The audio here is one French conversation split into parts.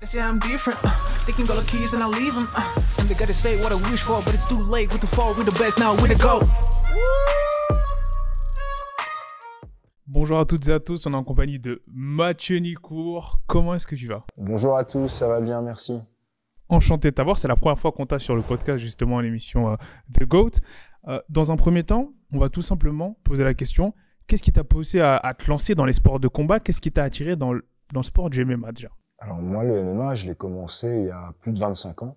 They say I'm different. Uh, they can go the keys and I leave them. Uh, and they gotta say what I wish for, but it's too late. With the fall, we're the best now, we're the go. Bonjour à toutes et à tous, on est en compagnie de Mathieu Nicourt. Comment est-ce que tu vas? Bonjour à tous, ça va bien, merci. Enchanté de t'avoir, c'est la première fois qu'on t'a sur le podcast, justement, l'émission euh, The GOAT. Euh, dans un premier temps, on va tout simplement poser la question qu'est-ce qui t'a poussé à, à, te lancer dans les sports de combat? Qu'est-ce qui t'a attiré dans le, dans le sport du MMA déjà? Alors, moi, le MMA, je l'ai commencé il y a plus de 25 ans.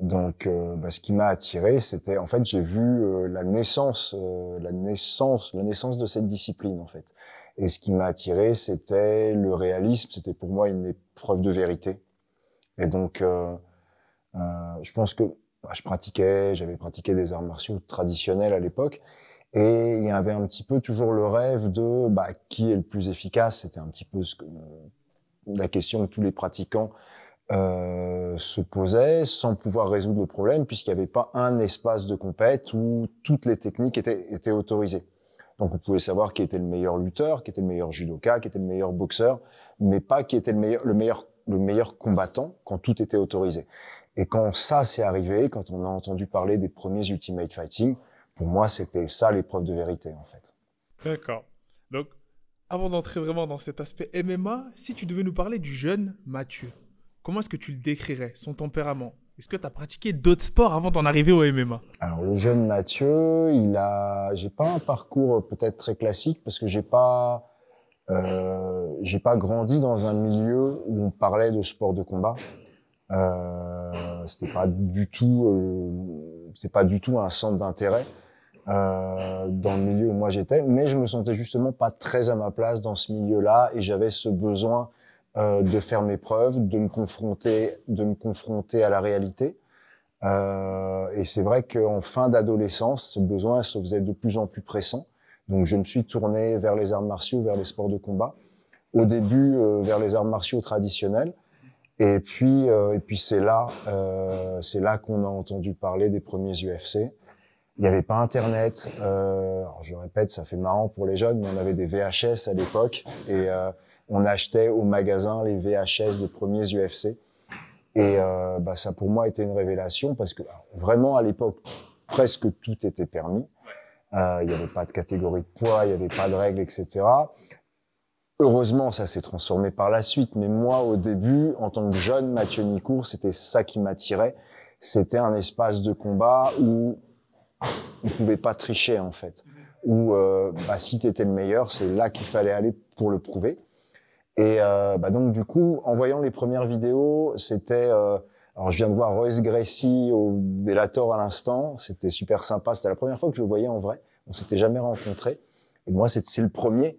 Donc, euh, bah, ce qui m'a attiré, c'était en fait, j'ai vu euh, la naissance, euh, la naissance, la naissance de cette discipline en fait. Et ce qui m'a attiré, c'était le réalisme. C'était pour moi une épreuve de vérité. Et donc, euh, je pense que bah, je pratiquais, j'avais pratiqué des arts martiaux traditionnels à l'époque, et il y avait un petit peu toujours le rêve de bah, qui est le plus efficace. C'était un petit peu ce que, la question que tous les pratiquants euh, se posait sans pouvoir résoudre le problème puisqu'il n'y avait pas un espace de compète où toutes les techniques étaient, étaient autorisées. Donc on pouvait savoir qui était le meilleur lutteur, qui était le meilleur judoka, qui était le meilleur boxeur, mais pas qui était le meilleur, le meilleur, le meilleur combattant quand tout était autorisé. Et quand ça s'est arrivé, quand on a entendu parler des premiers Ultimate Fighting, pour moi c'était ça l'épreuve de vérité en fait. D'accord. Avant d'entrer vraiment dans cet aspect MMA, si tu devais nous parler du jeune Mathieu, comment est-ce que tu le décrirais, son tempérament? Est-ce que tu as pratiqué d'autres sports avant d'en arriver au MMA Alors le jeune Mathieu, il a, j'ai pas un parcours peut-être très classique parce que j'ai pas, euh, j'ai pas grandi dans un milieu où on parlait de sport de combat. Euh, c'était pas du tout, euh, c'est pas du tout un centre d'intérêt. Euh, dans le milieu où moi j'étais, mais je me sentais justement pas très à ma place dans ce milieu-là et j'avais ce besoin euh, de faire mes preuves, de me confronter, de me confronter à la réalité. Euh, et c'est vrai qu'en fin d'adolescence, ce besoin se faisait de plus en plus pressant. Donc je me suis tourné vers les arts martiaux, vers les sports de combat. Au début, euh, vers les arts martiaux traditionnels. Et puis, euh, et puis c'est là, c'est là qu'on a entendu parler des premiers UFC. Il n'y avait pas Internet. Euh, je répète, ça fait marrant pour les jeunes, mais on avait des VHS à l'époque et euh, on achetait au magasin les VHS des premiers UFC. Et euh, bah, ça pour moi était une révélation parce que vraiment à l'époque presque tout était permis. Euh, il n'y avait pas de catégorie de poids, il n'y avait pas de règles, etc. Heureusement, ça s'est transformé par la suite. Mais moi, au début, en tant que jeune Mathieu Nicourt, c'était ça qui m'attirait. C'était un espace de combat où on pouvait pas tricher en fait. Ou euh, bah, si tu le meilleur, c'est là qu'il fallait aller pour le prouver. Et euh, bah, donc du coup, en voyant les premières vidéos, c'était euh, alors je viens de voir Royce Gracie au Bellator à l'instant, c'était super sympa. C'était la première fois que je le voyais en vrai. On s'était jamais rencontrés. Et moi, c'est le premier,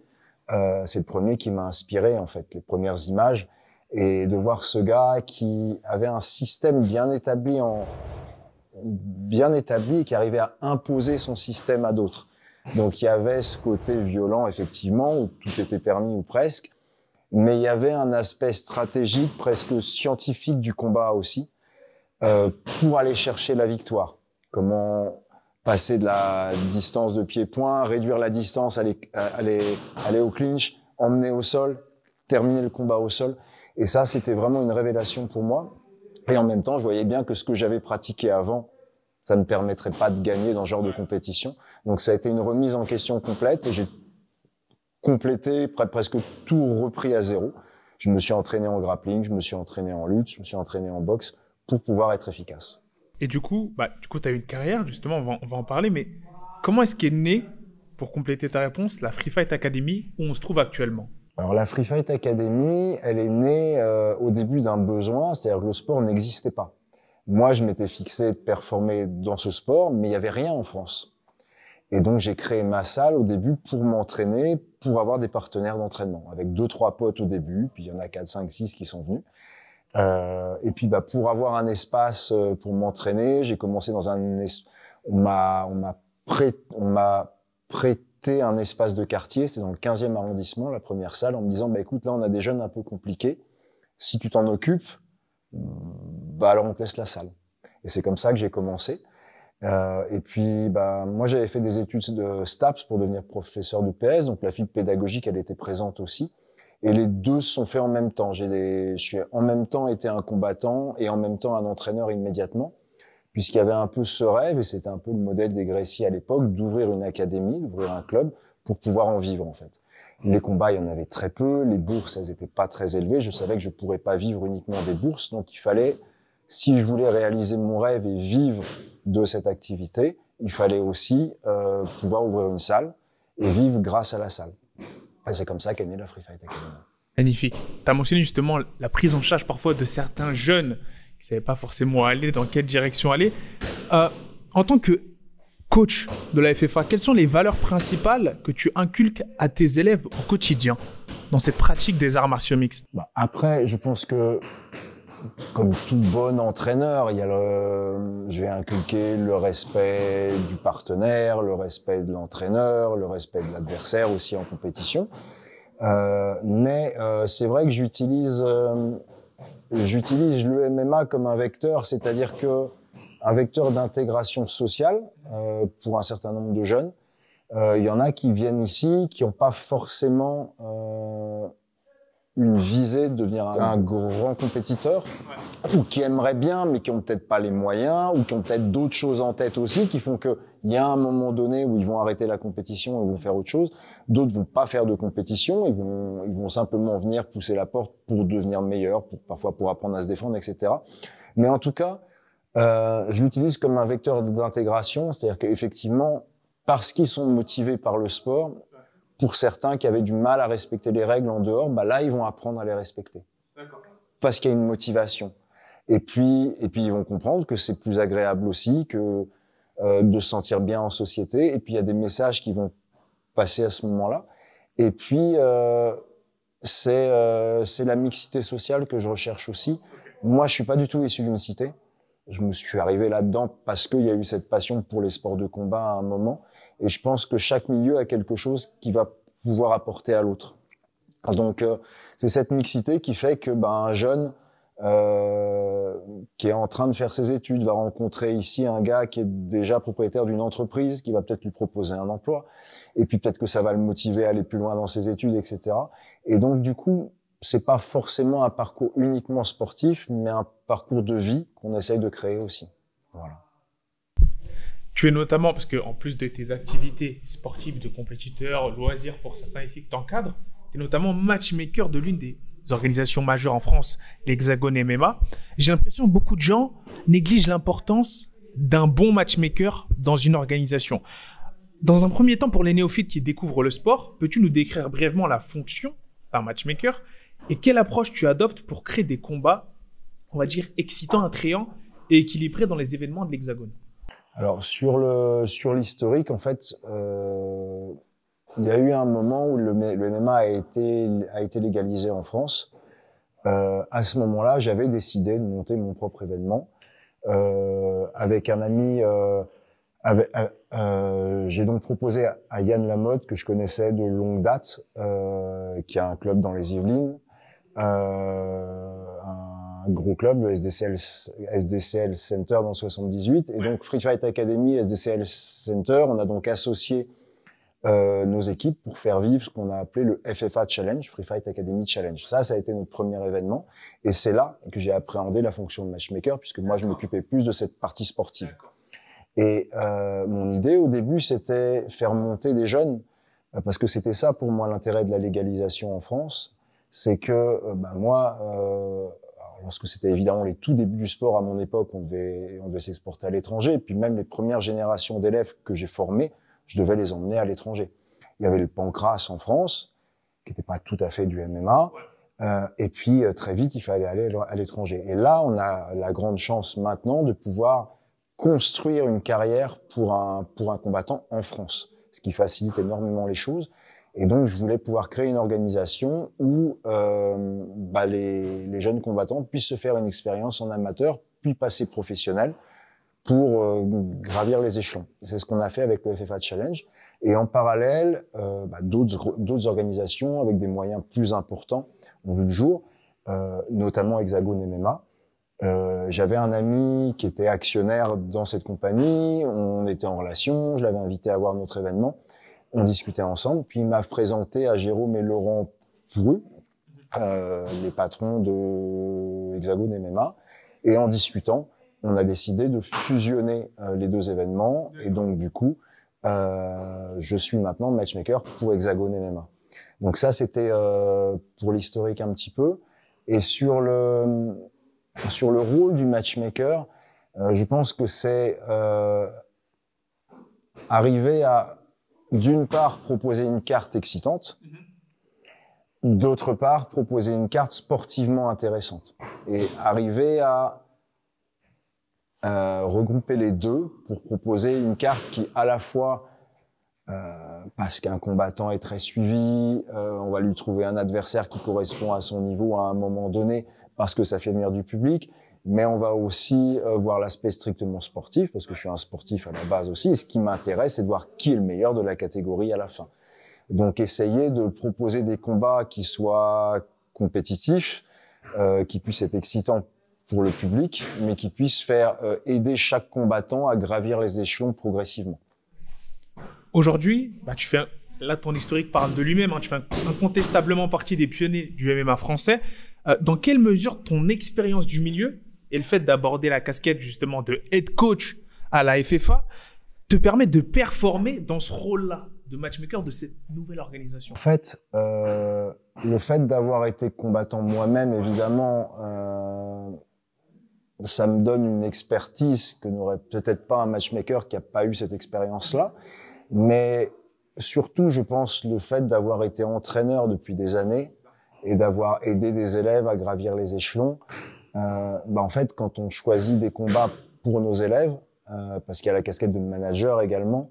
euh, c'est le premier qui m'a inspiré en fait, les premières images et de voir ce gars qui avait un système bien établi en bien établi et qui arrivait à imposer son système à d'autres. Donc il y avait ce côté violent effectivement où tout était permis ou presque, mais il y avait un aspect stratégique presque scientifique du combat aussi euh, pour aller chercher la victoire. Comment passer de la distance de pied-point, réduire la distance, aller, aller, aller au clinch, emmener au sol, terminer le combat au sol. Et ça, c'était vraiment une révélation pour moi. Et en même temps, je voyais bien que ce que j'avais pratiqué avant, ça ne me permettrait pas de gagner dans ce genre de compétition. Donc ça a été une remise en question complète et j'ai complété presque tout repris à zéro. Je me suis entraîné en grappling, je me suis entraîné en lutte, je me suis entraîné en boxe pour pouvoir être efficace. Et du coup, bah, tu as eu une carrière, justement, on va, on va en parler, mais comment est-ce qu'est née, pour compléter ta réponse, la Free Fight Academy où on se trouve actuellement? Alors la Free Fight Academy, elle est née euh, au début d'un besoin, c'est-à-dire que le sport n'existait pas. Moi, je m'étais fixé de performer dans ce sport, mais il n'y avait rien en France. Et donc j'ai créé ma salle au début pour m'entraîner, pour avoir des partenaires d'entraînement, avec deux trois potes au début, puis il y en a quatre, cinq, six qui sont venus. Euh, et puis bah pour avoir un espace euh, pour m'entraîner, j'ai commencé dans un on m'a on m'a prêté on m'a prêté un espace de quartier, c'est dans le 15e arrondissement, la première salle, en me disant, bah écoute, là on a des jeunes un peu compliqués, si tu t'en occupes, bah alors on te laisse la salle. Et c'est comme ça que j'ai commencé. Euh, et puis, bah, moi j'avais fait des études de STAPS pour devenir professeur de PS, donc la fibre pédagogique, elle était présente aussi. Et les deux se sont faits en même temps. J'ai des, je suis en même temps été un combattant et en même temps un entraîneur immédiatement, puisqu'il y avait un peu ce rêve, et c'était un peu le modèle des Grécy à l'époque, d'ouvrir une académie, d'ouvrir un club pour pouvoir en vivre, en fait. Les combats, il y en avait très peu. Les bourses, elles étaient pas très élevées. Je savais que je pourrais pas vivre uniquement des bourses. Donc, il fallait, si je voulais réaliser mon rêve et vivre de cette activité, il fallait aussi euh, pouvoir ouvrir une salle et vivre grâce à la salle. Et c'est comme ça qu'est née la Free Fight Academy. Magnifique. Tu as mentionné justement la prise en charge parfois de certains jeunes ne savaient pas forcément aller, dans quelle direction aller. Euh, en tant que coach de la FFA, quelles sont les valeurs principales que tu inculques à tes élèves au quotidien dans cette pratique des arts martiaux mixtes? Bah, Après, je pense que comme tout bon entraîneur, il y a le, je vais inculquer le respect du partenaire, le respect de l'entraîneur, le respect de l'adversaire aussi en compétition. Euh, mais euh, c'est vrai que j'utilise euh, j'utilise le MMA comme un vecteur, c'est-à-dire que un vecteur d'intégration sociale euh, pour un certain nombre de jeunes. Euh, il y en a qui viennent ici, qui n'ont pas forcément euh, une visée de devenir un, grand compétiteur, ou qui aimeraient bien, mais qui ont peut-être pas les moyens, ou qui ont peut-être d'autres choses en tête aussi, qui font que il y a un moment donné où ils vont arrêter la compétition et vont faire autre chose. D'autres vont pas faire de compétition, ils vont, ils vont simplement venir pousser la porte pour devenir meilleurs, pour, parfois pour apprendre à se défendre, etc. Mais en tout cas, euh, je l'utilise comme un vecteur d'intégration, c'est-à-dire qu'effectivement, parce qu'ils sont motivés par le sport, pour certains qui avaient du mal à respecter les règles en dehors, bah là, ils vont apprendre à les respecter. Parce qu'il y a une motivation. Et puis, et puis, ils vont comprendre que c'est plus agréable aussi que euh, de se sentir bien en société. Et puis, il y a des messages qui vont passer à ce moment-là. Et puis, euh, c'est euh, c'est la mixité sociale que je recherche aussi. Moi, je suis pas du tout issu d'une cité. Je me suis arrivé là-dedans parce qu'il y a eu cette passion pour les sports de combat à un moment. Et je pense que chaque milieu a quelque chose qui va pouvoir apporter à l'autre. Donc euh, c'est cette mixité qui fait que ben, un jeune euh, qui est en train de faire ses études va rencontrer ici un gars qui est déjà propriétaire d'une entreprise qui va peut-être lui proposer un emploi. Et puis peut-être que ça va le motiver à aller plus loin dans ses études etc et donc du coup c'est pas forcément un parcours uniquement sportif mais un parcours de vie qu'on essaye de créer aussi. Voilà. Tu es notamment, parce que en plus de tes activités sportives de compétiteur, loisirs pour certains ici que tu encadres, tu es notamment matchmaker de l'une des organisations majeures en France, l'Hexagone MMA. J'ai l'impression que beaucoup de gens négligent l'importance d'un bon matchmaker dans une organisation. Dans un premier temps, pour les néophytes qui découvrent le sport, peux-tu nous décrire brièvement la fonction d'un matchmaker et quelle approche tu adoptes pour créer des combats, on va dire, excitants, attrayants et équilibrés dans les événements de l'Hexagone? Alors sur le sur l'historique, en fait, euh, il y a eu un moment où le, le MMA a été a été légalisé en France. Euh, à ce moment-là, j'avais décidé de monter mon propre événement euh, avec un ami. Euh, euh, j'ai donc proposé à Yann Lamotte que je connaissais de longue date, euh, qui a un club dans les Yvelines, un gros club, le SDCL, SDCL Center dans 78. Et donc Free Fight Academy, SDCL Center, on a donc associé euh, nos équipes pour faire vivre ce qu'on a appelé le FFA Challenge, Free Fight Academy Challenge. Ça, ça a été notre premier événement. Et c'est là que j'ai appréhendé la fonction de matchmaker, puisque moi, je m'occupais plus de cette partie sportive. Et euh, mon idée au début, c'était faire monter des jeunes, euh, parce que c'était ça pour moi l'intérêt de la légalisation en France, c'est que ben moi, euh, lorsque c'était évidemment les tout débuts du sport à mon époque, on devait, on devait s'exporter à l'étranger. Et puis même les premières générations d'élèves que j'ai formés, je devais les emmener à l'étranger. Il y avait le pancras en France, qui n'était pas tout à fait du MMA. Euh, et puis euh, très vite, il fallait aller à l'étranger. Et là, on a la grande chance maintenant de pouvoir construire une carrière pour un, pour un combattant en France, ce qui facilite énormément les choses. Et donc, je voulais pouvoir créer une organisation où euh, bah, les, les, jeunes combattants puissent se faire une expérience en amateur, puis passer professionnel pour euh, gravir les échelons. C'est ce qu'on a fait avec le FFA Challenge. Et en parallèle, euh, bah, d'autres organisations avec des moyens plus importants ont vu le jour, euh, notamment Hexagone MMA. Euh, J'avais un ami qui était actionnaire dans cette compagnie, on était en relation, je l'avais invité à voir notre événement on discutait ensemble, puis il m'a présenté à Jérôme et Laurent Poureux, euh, les patrons de Hexagone MMA. Et en discutant, on a décidé de fusionner euh, les deux événements. Et donc, du coup, euh, je suis maintenant matchmaker pour Hexagone MMA. Donc ça, c'était euh, pour l'historique un petit peu. Et sur le sur le rôle du matchmaker, euh, je pense que c'est euh, arriver à d'une part proposer une carte excitante, d'autre part proposer une carte sportivement intéressante et arriver à euh, regrouper les deux pour proposer une carte qui à la fois euh, parce qu'un combattant est très suivi, euh, on va lui trouver un adversaire qui correspond à son niveau à un moment donné parce que ça fait venir du public, mais on va aussi euh, voir l'aspect strictement sportif parce que je suis un sportif à la base aussi et ce qui m'intéresse c'est de voir qui est le meilleur de la catégorie à la fin. Donc essayer de proposer des combats qui soient compétitifs, euh, qui puissent être excitants pour le public, mais qui puissent faire euh, aider chaque combattant à gravir les échelons progressivement. Aujourd'hui, bah, tu fais un- là ton historique parle de lui-même. hein. tu fais un- incontestablement partie des pionniers du MMA français. Euh, dans quelle mesure ton expérience du milieu et le fait d'aborder la casquette justement de head coach à la FFA te permet de performer dans ce rôle-là de matchmaker de cette nouvelle organisation? En fait, euh, le fait d'avoir été combattant moi-même, évidemment, euh, ça me donne une expertise que n'aurait peut-être pas un matchmaker qui a pas eu cette expérience-là. Mais surtout, je pense, le fait d'avoir été entraîneur depuis des années et d'avoir aidé des élèves à gravir les échelons, euh, bah en fait, quand on choisit des combats pour nos élèves, euh, parce qu'il y a la casquette de manager également,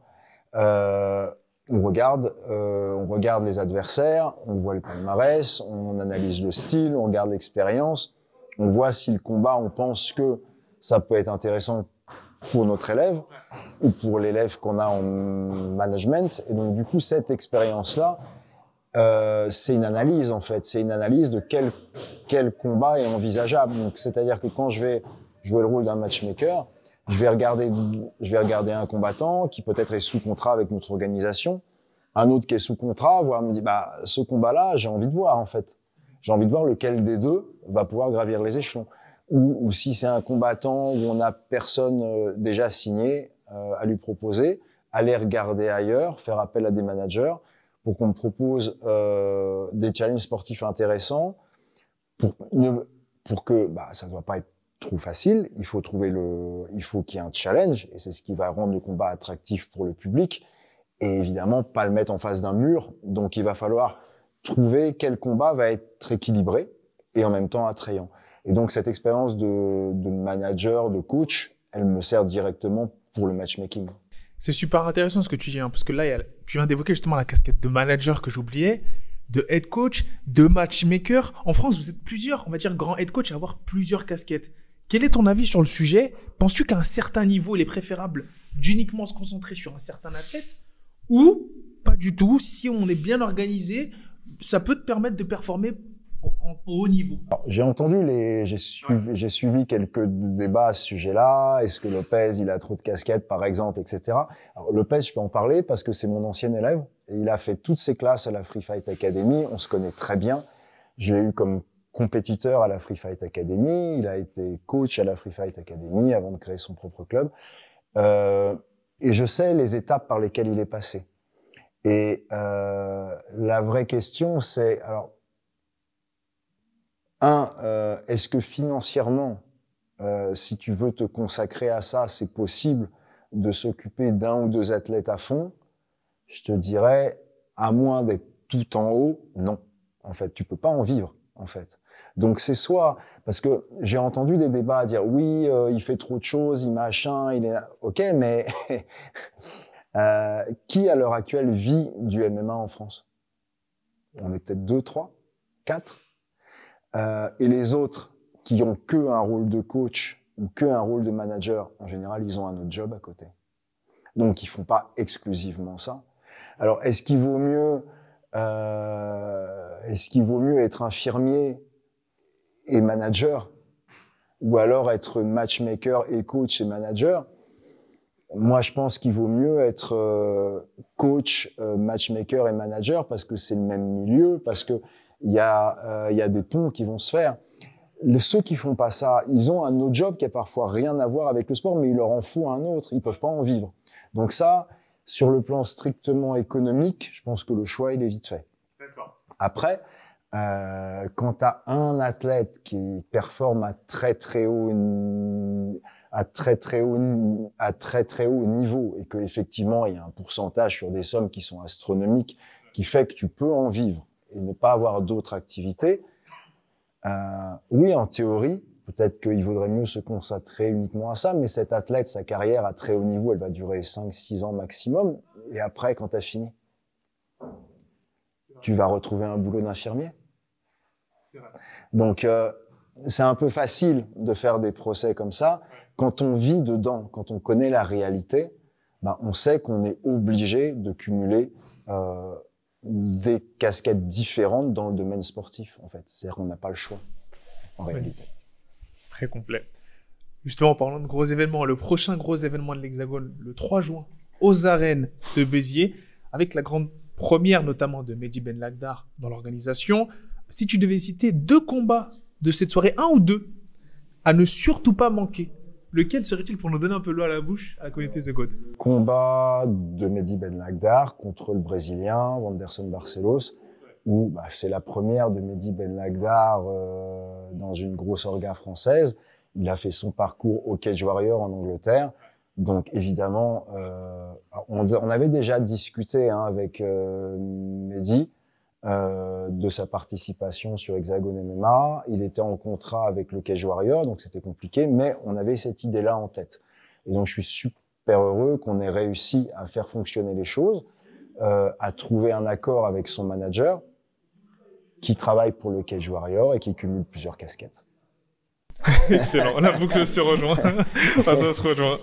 euh, on regarde, euh, on regarde les adversaires, on voit le palmarès, on analyse le style, on regarde l'expérience, on voit si le combat, on pense que ça peut être intéressant pour notre élève ou pour l'élève qu'on a en management. Et donc, du coup, cette expérience-là, euh, c'est une analyse, en fait. C'est une analyse de quel, quel combat est envisageable. Donc, c'est-à-dire que quand je vais jouer le rôle d'un matchmaker, je vais regarder, je vais regarder un combattant qui peut-être est sous contrat avec notre organisation, un autre qui est sous contrat, voire me dit, bah, ce combat-là, j'ai envie de voir, en fait. J'ai envie de voir lequel des deux va pouvoir gravir les échelons. Ou, ou si c'est un combattant où on n'a personne euh, déjà signé euh, à lui proposer, aller regarder ailleurs, faire appel à des managers pour qu'on me propose euh, des challenges sportifs intéressants pour, ne- pour que bah, ça ne doit pas être trop facile. Il faut trouver le, il faut qu'il y ait un challenge et c'est ce qui va rendre le combat attractif pour le public. Et évidemment, pas le mettre en face d'un mur. Donc, il va falloir trouver quel combat va être équilibré et en même temps attrayant. Et donc, cette expérience de, manager, de coach, elle me sert directement pour le matchmaking. C'est super intéressant ce que tu dis, hein, parce que là, tu viens d'évoquer justement la casquette de manager que j'oubliais, de head coach, de matchmaker. En France, vous êtes plusieurs, on va dire, grands head coach à avoir plusieurs casquettes. Quel est ton avis sur le sujet? Penses-tu qu'à un certain niveau, il est préférable d'uniquement se concentrer sur un certain athlète Ou pas du tout Si on est bien organisé, ça peut te permettre de performer au, haut niveau. J'ai entendu les, j'ai suivi, quelques débats à ce sujet-là. Est-ce que Lopez, il a trop de casquettes, par exemple, etc. Alors, Lopez, je peux en parler parce que c'est mon ancien élève et il a fait toutes ses classes à la Free Fight Academy. On se connaît très bien. Je l'ai eu comme compétiteur à la Free Fight Academy. Il a été coach à la Free Fight Academy avant de créer son propre club. Euh, et je sais les étapes par lesquelles il est passé. Et euh, la vraie question, c'est alors un, euh, est-ce que financièrement, euh, si tu veux te consacrer à ça, c'est possible de s'occuper d'un ou deux athlètes à fond? Je te dirais, à moins d'être tout en haut, non. En fait, tu peux pas en vivre. En fait, donc c'est soit parce que j'ai entendu des débats à dire oui, euh, il fait trop de choses, il machin, il est ok, mais euh, qui à l'heure actuelle vit du MMA en France? On est peut-être deux, trois, quatre. Euh, et les autres qui ont que un rôle de coach ou que un rôle de manager, en général, ils ont un autre job à côté. Donc, ils font pas exclusivement ça. Alors, est-ce qu'il vaut mieux, euh, est-ce qu'il vaut mieux être infirmier et manager, ou alors être matchmaker et coach et manager? Moi, je pense qu'il vaut mieux être euh, coach, euh, matchmaker et manager parce que c'est le même milieu, parce que il y a, euh, il y a des ponts qui vont se faire. Les, ceux qui font pas ça, ils ont un autre job qui a parfois rien à voir avec le sport, mais il leur en fout un autre. Ils peuvent pas en vivre. Donc ça, sur le plan strictement économique, je pense que le choix il est vite fait. Après, euh, quand tu un athlète qui performe à très très haut à très très haut à très très haut niveau et que effectivement il y a un pourcentage sur des sommes qui sont astronomiques qui fait que tu peux en vivre et ne pas avoir d'autres activités euh, oui en théorie peut-être qu'il vaudrait mieux se concentrer uniquement à ça mais cet athlète sa carrière à très haut niveau elle va durer 5 6 ans maximum et après quand tu as fini tu vas retrouver un boulot d'infirmier. Donc euh, c'est un peu facile de faire des procès comme ça quand on vit dedans, quand on connaît la réalité, ben, on sait qu'on est obligé de cumuler euh, des casquettes différentes dans le domaine sportif, en fait. C'est-à-dire qu'on n'a pas le choix, en réalité. Très complet. Justement, en parlant de gros événements, le prochain gros événement de l'Hexagone, le 3 juin, aux arènes de Béziers, avec la grande première notamment de Mehdi Ben Lagdar dans l'organisation. Si tu devais citer deux combats de cette soirée, un ou deux, à ne surtout pas manquer, Lequel serait-il pour nous donner un peu l'eau à la bouche à connaître The Goat Combat de Mehdi Ben Lagdar contre le Brésilien Wanderson Barcelos, où bah, c'est la première de Mehdi Ben Lagdar euh, dans une grosse orga française. Il a fait son parcours au Cage Warrior en Angleterre. Donc évidemment, euh, on, on, avait déjà discuté hein, avec euh, Mehdi euh, de sa participation sur Hexagon MMA. Il était en contrat avec le Cage Warrior, donc c'était compliqué, mais on avait cette idée-là en tête. Et donc je suis super heureux qu'on ait réussi à faire fonctionner les choses, euh, à trouver un accord avec son manager qui travaille pour le Cage Warrior et qui cumule plusieurs casquettes. Excellent, la boucle se rejoint. ça se rejoint.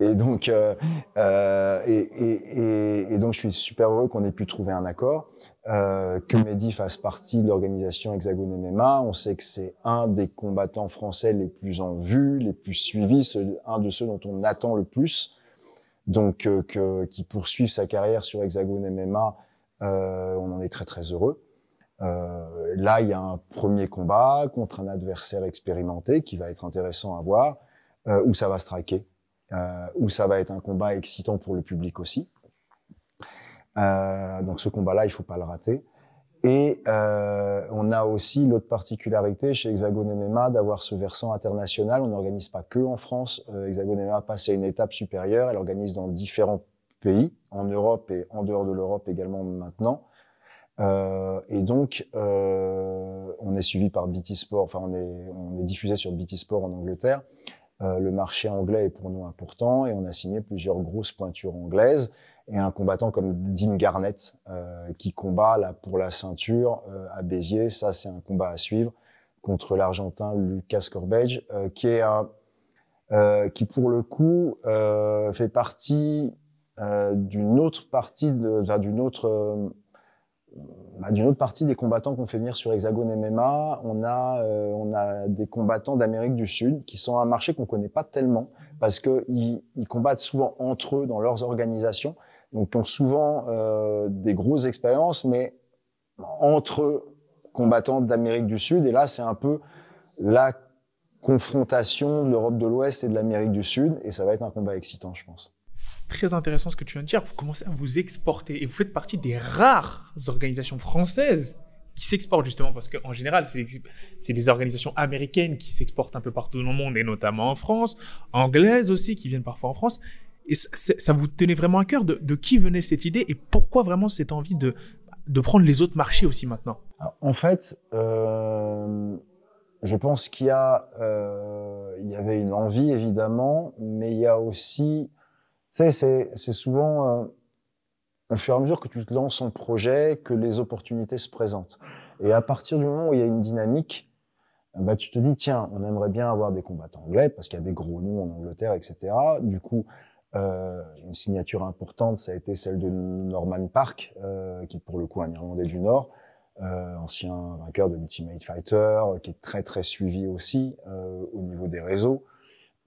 Et, donc, euh, euh, et, et, et, donc, je suis super heureux qu'on ait pu trouver un accord, euh, que Mehdi fasse partie de l'organisation Hexagone MMA. On sait que c'est un des combattants français les plus en vue, les plus suivis, un de ceux dont on attend le plus. Donc, euh, que, qui poursuive sa carrière sur Hexagone MMA, euh, on en est très très heureux. Euh, là, il y a un premier combat contre un adversaire expérimenté qui va être intéressant à voir, euh, où ça va se traquer, euh, où ça va être un combat excitant pour le public aussi. Euh, donc ce combat-là, il faut pas le rater. Et euh, on a aussi l'autre particularité chez Hexagone MMA d'avoir ce versant international. On n'organise pas que en France. Euh, Hexagone MMA passe à une étape supérieure. Elle organise dans différents pays, en Europe et en dehors de l'Europe également maintenant. Euh, et donc, euh, on est suivi par BT Sport, enfin, on est, on est diffusé sur BT Sport en Angleterre. Euh, le marché anglais est pour nous important et on a signé plusieurs grosses pointures anglaises et un combattant comme Dean Garnett euh, qui combat là pour la ceinture euh, à Béziers. Ça, c'est un combat à suivre contre l'Argentin Lucas Corbage, euh, qui est un qui pour le coup fait partie d'une autre partie d'une autre bah, d'une autre partie des combattants qu'on fait venir sur Hexagone MMA, on a, euh, on a des combattants d'Amérique du Sud qui sont un marché qu'on connaît pas tellement parce que ils, combattent souvent entre eux dans leurs organisations, donc ont souvent euh, des grosses expériences, mais entre combattants d'Amérique du Sud. Et là, c'est un peu la confrontation de l'Europe de l'Ouest et de l'Amérique du Sud, et ça va être un combat excitant, je pense très intéressant ce que tu viens de dire. Vous commencez à vous exporter et vous faites partie des rares organisations françaises qui s'exportent justement parce qu'en général, c'est des organisations américaines qui s'exportent un peu partout dans le monde et notamment en France, anglaises aussi qui viennent parfois en France. Et ça vous tenait vraiment à cœur de, de, qui venait cette idée et pourquoi vraiment cette envie de, de prendre les autres marchés aussi maintenant? En fait, euh, je pense qu'il y, euh, y avait une envie évidemment, mais il y a aussi sais, c'est souvent euh, au fur et à mesure que tu te lances en projet que les opportunités se présentent. Et à partir du moment où il y a une dynamique, bah, tu te dis, tiens, on aimerait bien avoir des combattants anglais parce qu'il y a des gros noms en Angleterre, etc. Du coup, euh, une signature importante, ça a été celle de Norman Park, euh, qui pour le coup un Irlandais du Nord, euh, ancien vainqueur de l'Ultimate Fighter, qui est très très suivi aussi euh, au niveau des réseaux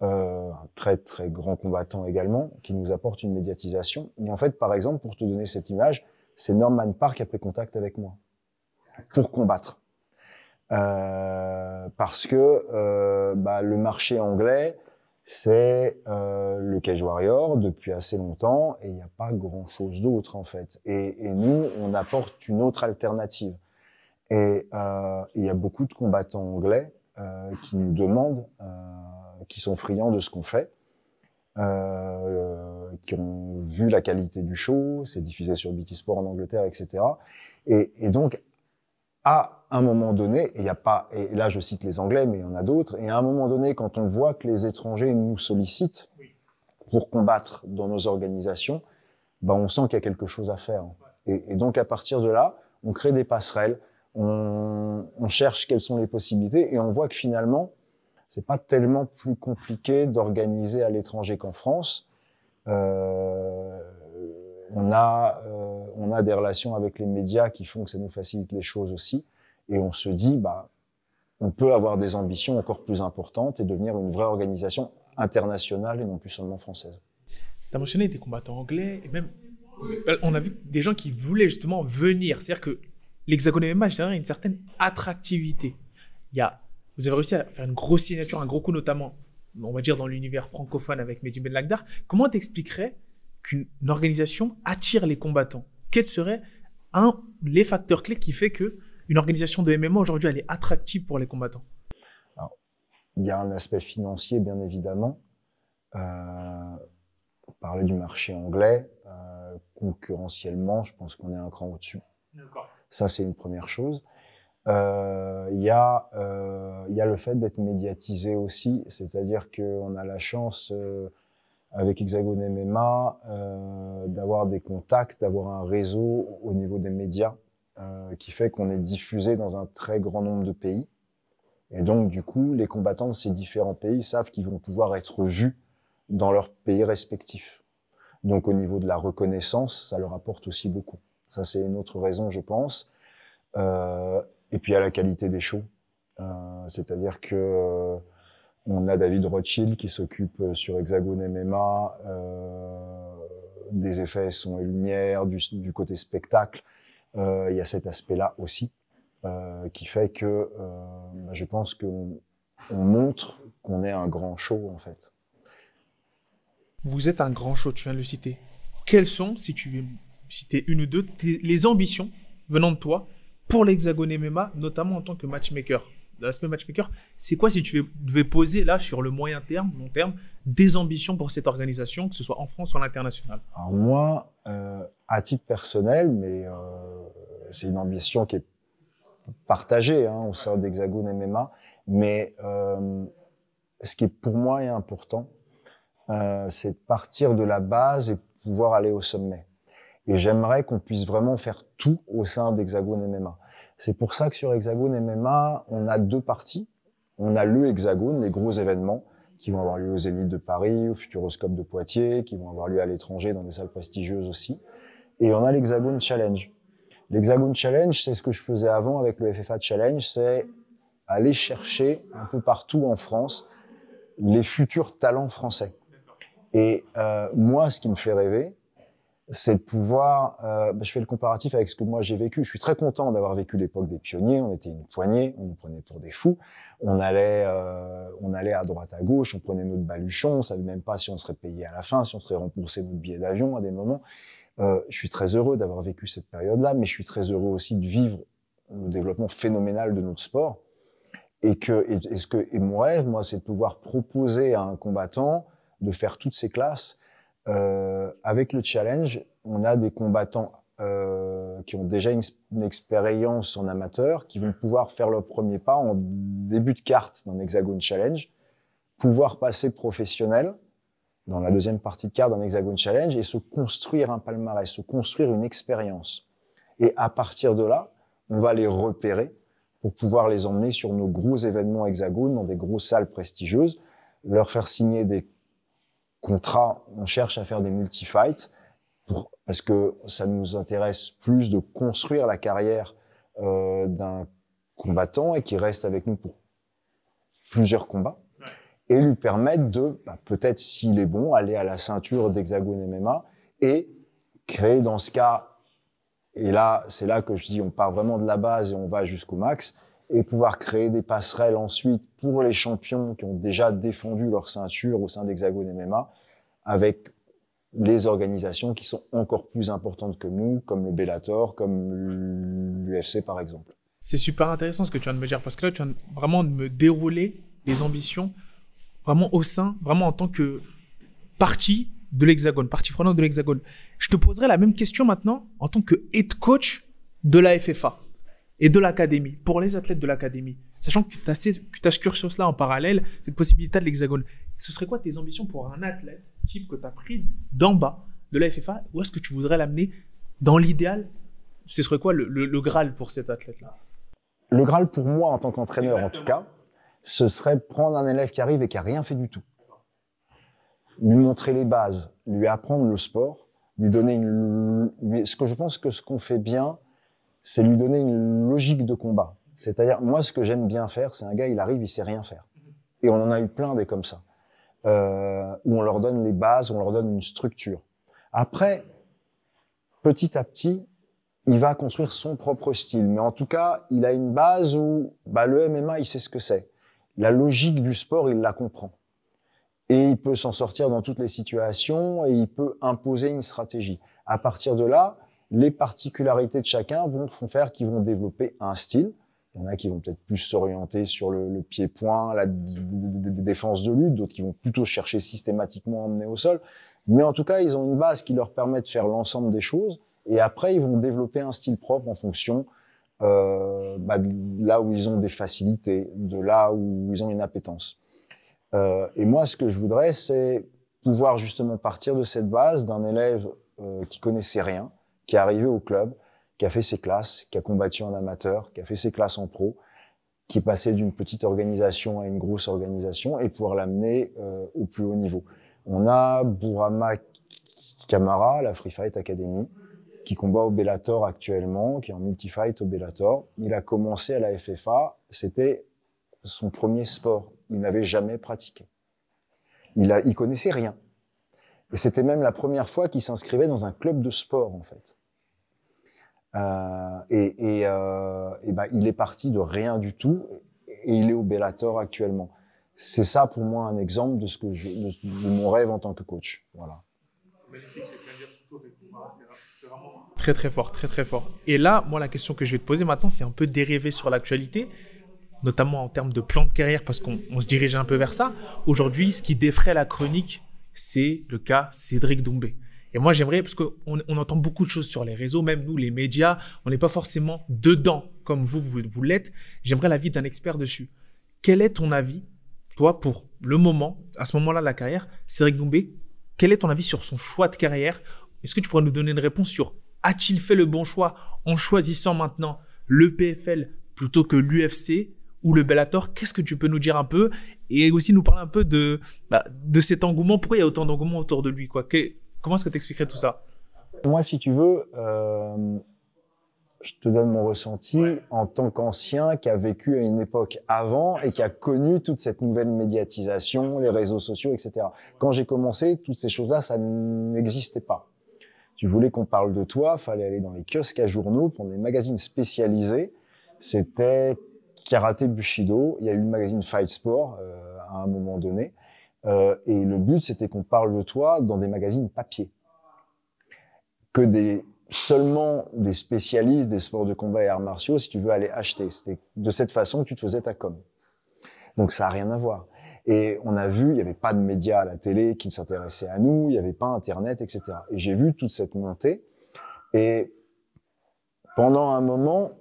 euh, un très très grand combattant également, qui nous apporte une médiatisation. Et en fait, par exemple, pour te donner cette image, c'est Norman Park qui a pris contact avec moi. pour combattre. Euh, parce que euh, bah, le marché anglais, c'est euh, le Cage Warrior depuis assez longtemps et il n'y a pas grand-chose d'autre en fait. Et, et, nous, on apporte une autre alternative. Et euh, il y a beaucoup de combattants anglais euh, qui nous demandent, qui sont friands de ce qu'on fait, euh, qui ont vu la qualité du show, c'est diffusé sur BT Sport en Angleterre, etc. Et, donc, à un moment donné, il y a pas, et là je cite les Anglais, mais il y en a d'autres, et à un moment donné, quand on voit que les étrangers nous sollicitent pour combattre dans nos organisations, ben on sent qu'il y a quelque chose à faire. Et, donc à partir de là, on crée des passerelles, on, cherche quelles sont les possibilités, et on voit que finalement, c'est pas tellement plus compliqué d'organiser à l'étranger qu'en France. Euh, on a, euh, on a des relations avec les médias qui font que ça nous facilite les choses aussi. Et on se dit, bah, on peut avoir des ambitions encore plus importantes et devenir une vraie organisation internationale et non plus seulement française. Tu as mentionné des combattants anglais et même, on a vu des gens qui voulaient justement venir. C'est-à-dire que l'Hexagone MMA a une certaine attractivité. Il y a, vous avez réussi à faire une grosse signature, un gros coup notamment, on va dire dans l'univers francophone avec Mehdi Ben Lagdar. Comment t'expliquerais qu'une organisation attire les combattants? Quels seraient un, les facteurs clés qui fait que une organisation de MMA aujourd'hui, elle est attractive pour les combattants? Alors, Il y a un aspect financier, bien évidemment. Euh, parlait du marché anglais. Euh, concurrentiellement, je pense qu'on est un cran au-dessus. Ça, c'est une première chose. Euh, il y a euh, y a le fait d'être médiatisé aussi, c'est-à-dire qu'on a la chance euh, avec Hexagone MMA euh, d'avoir des contacts, d'avoir un réseau au niveau des médias euh, qui fait qu'on est diffusé dans un très grand nombre de pays. Et donc, du coup, les combattants de ces différents pays savent qu'ils vont pouvoir être vus dans leurs pays respectifs. Donc, au niveau de la reconnaissance, ça leur apporte aussi beaucoup. Ça, c'est une autre raison, je pense. Euh, et puis, à la qualité des shows. Euh, C'est-à-dire que euh, on a David Rothschild qui s'occupe sur Hexagone MMA euh, des effets son et lumière, du, du côté spectacle. Euh, il y a cet aspect-là aussi euh, qui fait que euh, je pense qu'on on montre qu'on est un grand show en fait. Vous êtes un grand show, tu viens de le citer. Quelles sont, si tu veux citer une ou deux, les ambitions venant de toi pour l'Hexagone MMA, notamment en tant que matchmaker L'aspect matchmaker, c'est quoi si tu devais poser là sur le moyen terme, long terme, des ambitions pour cette organisation, que ce soit en France ou à l'international? Alors moi, euh, à titre personnel, mais euh, c'est une ambition qui est partagée hein, au sein d'Hexagone MMA, mais euh, ce qui est pour moi est important, euh, c'est de partir de la base et pouvoir aller au sommet. Et j'aimerais qu'on puisse vraiment faire tout au sein d'Hexagone MMA. C'est pour ça que sur Hexagone MMA, on a deux parties. On a le Hexagone, les gros événements qui vont avoir lieu au Zénith de Paris, au Futuroscope de Poitiers, qui vont avoir lieu à l'étranger dans des salles prestigieuses aussi. Et on a l'Hexagone Challenge. L'Hexagone Challenge, c'est ce que je faisais avant avec le FFA Challenge, c'est aller chercher un peu partout en France les futurs talents français. Et euh, moi, ce qui me fait rêver, c'est de pouvoir, euh, bah, je fais le comparatif avec ce que moi j'ai vécu. Je suis très content d'avoir vécu l'époque des pionniers. On était une poignée, on nous prenait pour des fous. On allait, euh, on allait à droite à gauche, on prenait notre baluchon, on savait même pas si on serait payé à la fin, si on serait remboursé notre billet d'avion à des moments. Euh, je suis très heureux d'avoir vécu cette période-là, mais je suis très heureux aussi de vivre le développement phénoménal de notre sport. Et que, et, ce que, et mon rêve, moi, c'est de pouvoir proposer à un combattant de faire toutes ces classes avec le challenge, on a des combattants euh, qui ont déjà une, une, expérience en amateur, qui vont pouvoir faire leur premier pas en début de carte d'un Hexagone Challenge, pouvoir passer professionnel dans la deuxième partie de carte d'un Hexagone Challenge et se construire un palmarès, se construire une expérience. Et à partir de là, on va les repérer pour pouvoir les emmener sur nos gros événements Hexagone, dans des grosses salles prestigieuses, leur faire signer des contrat, on cherche à faire des multi-fights pour, parce que ça nous intéresse plus de construire la carrière euh, d'un combattant et qui reste avec nous pour plusieurs combats et lui permettre de, bah, peut-être s'il est bon, aller à la ceinture d'Hexagone MMA et créer dans ce cas et là, c'est là que je dis, on part vraiment de la base et on va jusqu'au max, et pouvoir créer des passerelles ensuite pour les champions qui ont déjà défendu leur ceinture au sein d'Hexagone MMA, avec les organisations qui sont encore plus importantes que nous, comme le Bellator, comme l'UFC par exemple. C'est super intéressant ce que tu viens de me dire, parce que là, tu viens vraiment de me dérouler les ambitions, vraiment au sein, vraiment en tant que partie de l'Hexagone, partie prenante de l'Hexagone. Je te poserai la même question maintenant en tant que head coach de la FFA et de l'académie, pour les athlètes de l'académie. Sachant que tu as, as ce cursus-là en parallèle, cette possibilité de l'Hexagone. Ce serait quoi tes ambitions pour un athlète type que tu as pris d'en bas de la FFA Où est-ce que tu voudrais l'amener dans l'idéal? Ce serait quoi le, Graal pour cet athlète-là? Le Graal pour moi, en tant qu'entraîneur en tout cas, ce serait prendre un élève qui arrive et qui a rien fait du tout. Lui montrer les bases, lui apprendre le sport, lui donner une... ce que je pense que ce qu'on fait bien, c'est lui donner une logique de combat. C'est-à-dire, moi, ce que j'aime bien faire, c'est un gars, il arrive, il sait rien faire. Et on en a eu plein des comme ça euh, où on leur donne les bases, on leur donne une structure. Après, petit à petit, il va construire son propre style. Mais en tout cas, il a une base où bah, le MMA, il sait ce que c'est. La logique du sport, il la comprend. Et il peut s'en sortir dans toutes les situations et il peut imposer une stratégie. À partir de là, les particularités de chacun vont faire qu'ils vont développer un style. Il y en a qui vont peut-être plus s'orienter sur le, le pied-point, la défense de lutte, d'autres qui vont plutôt chercher systématiquement à emmener au sol. Mais en tout cas, ils ont une base qui leur permet de faire l'ensemble des choses. Et après, ils vont développer un style propre en fonction euh, bah, de là où ils ont des facilités, de là où ils ont une appétence. Euh, et moi, ce que je voudrais, c'est pouvoir justement partir de cette base d'un élève euh, qui connaissait rien, qui est arrivé au club, qui a fait ses classes, qui a combattu en amateur, qui a fait ses classes en pro, qui passé d'une petite organisation à une grosse organisation et pouvoir l'amener euh, au plus haut niveau. On a Bourama Kamara, la Free Fight Academy, qui combat au Bellator actuellement, qui est en multi-fight au Bellator. Il a commencé à la FFA, c'était son premier sport. Il n'avait jamais pratiqué. Il, a, il connaissait rien. Et c'était même la première fois qu'il s'inscrivait dans un club de sport, en fait. Euh, et, et, euh, et ben, il est parti de rien du tout et il est au Bellator actuellement. C'est ça pour moi un exemple de ce que je, de, mon rêve en tant que coach. Voilà. Très très fort, très très fort. Et là, moi la question que je vais te poser maintenant, c'est un peu dérivé sur l'actualité, notamment en termes de plan de carrière, parce qu'on se dirige un peu vers ça. Aujourd'hui, ce qui défraie la chronique, c'est le cas Cédric Doumbé. Et moi, j'aimerais, parce qu'on on entend beaucoup de choses sur les réseaux, même nous, les médias, on n'est pas forcément dedans comme vous, vous, vous l'êtes. J'aimerais l'avis d'un expert dessus. Quel est ton avis, toi, pour le moment, à ce moment-là de la carrière, Cédric Doumbé, quel est ton avis sur son choix de carrière? Est-ce que tu pourrais nous donner une réponse sur a-t-il fait le bon choix en choisissant maintenant le PFL plutôt que l'UFC ou le Bellator Qu'est-ce que tu peux nous dire un peu Et aussi nous parler un peu de, bah, de cet engouement? Pourquoi il y a autant d'engouement autour de lui quoi? Comment est-ce que tu expliquerais tout ça? Moi, si tu veux, euh, je te donne mon ressenti en tant qu'ancien qui a vécu à une époque avant et qui a connu toute cette nouvelle médiatisation, les réseaux sociaux, etc. Quand j'ai commencé, toutes ces choses-là, ça n'existait pas. Tu voulais qu'on parle de toi, fallait aller dans les kiosques à journaux, prendre des magazines spécialisés. C'était karaté bushido. Il y a eu le magazine Fight Sport euh, à un moment donné. Euh, et le but, c'était qu'on parle de toi dans des magazines papier. Que des seulement des spécialistes des sports de combat et arts martiaux, si tu veux aller acheter. C'était de cette façon que tu te faisais ta com. Donc ça a rien à voir. Et on a vu, il n'y avait pas de médias à la télé qui s'intéressaient à nous, il n'y avait pas Internet, etc. Et j'ai vu toute cette montée. Et pendant un moment,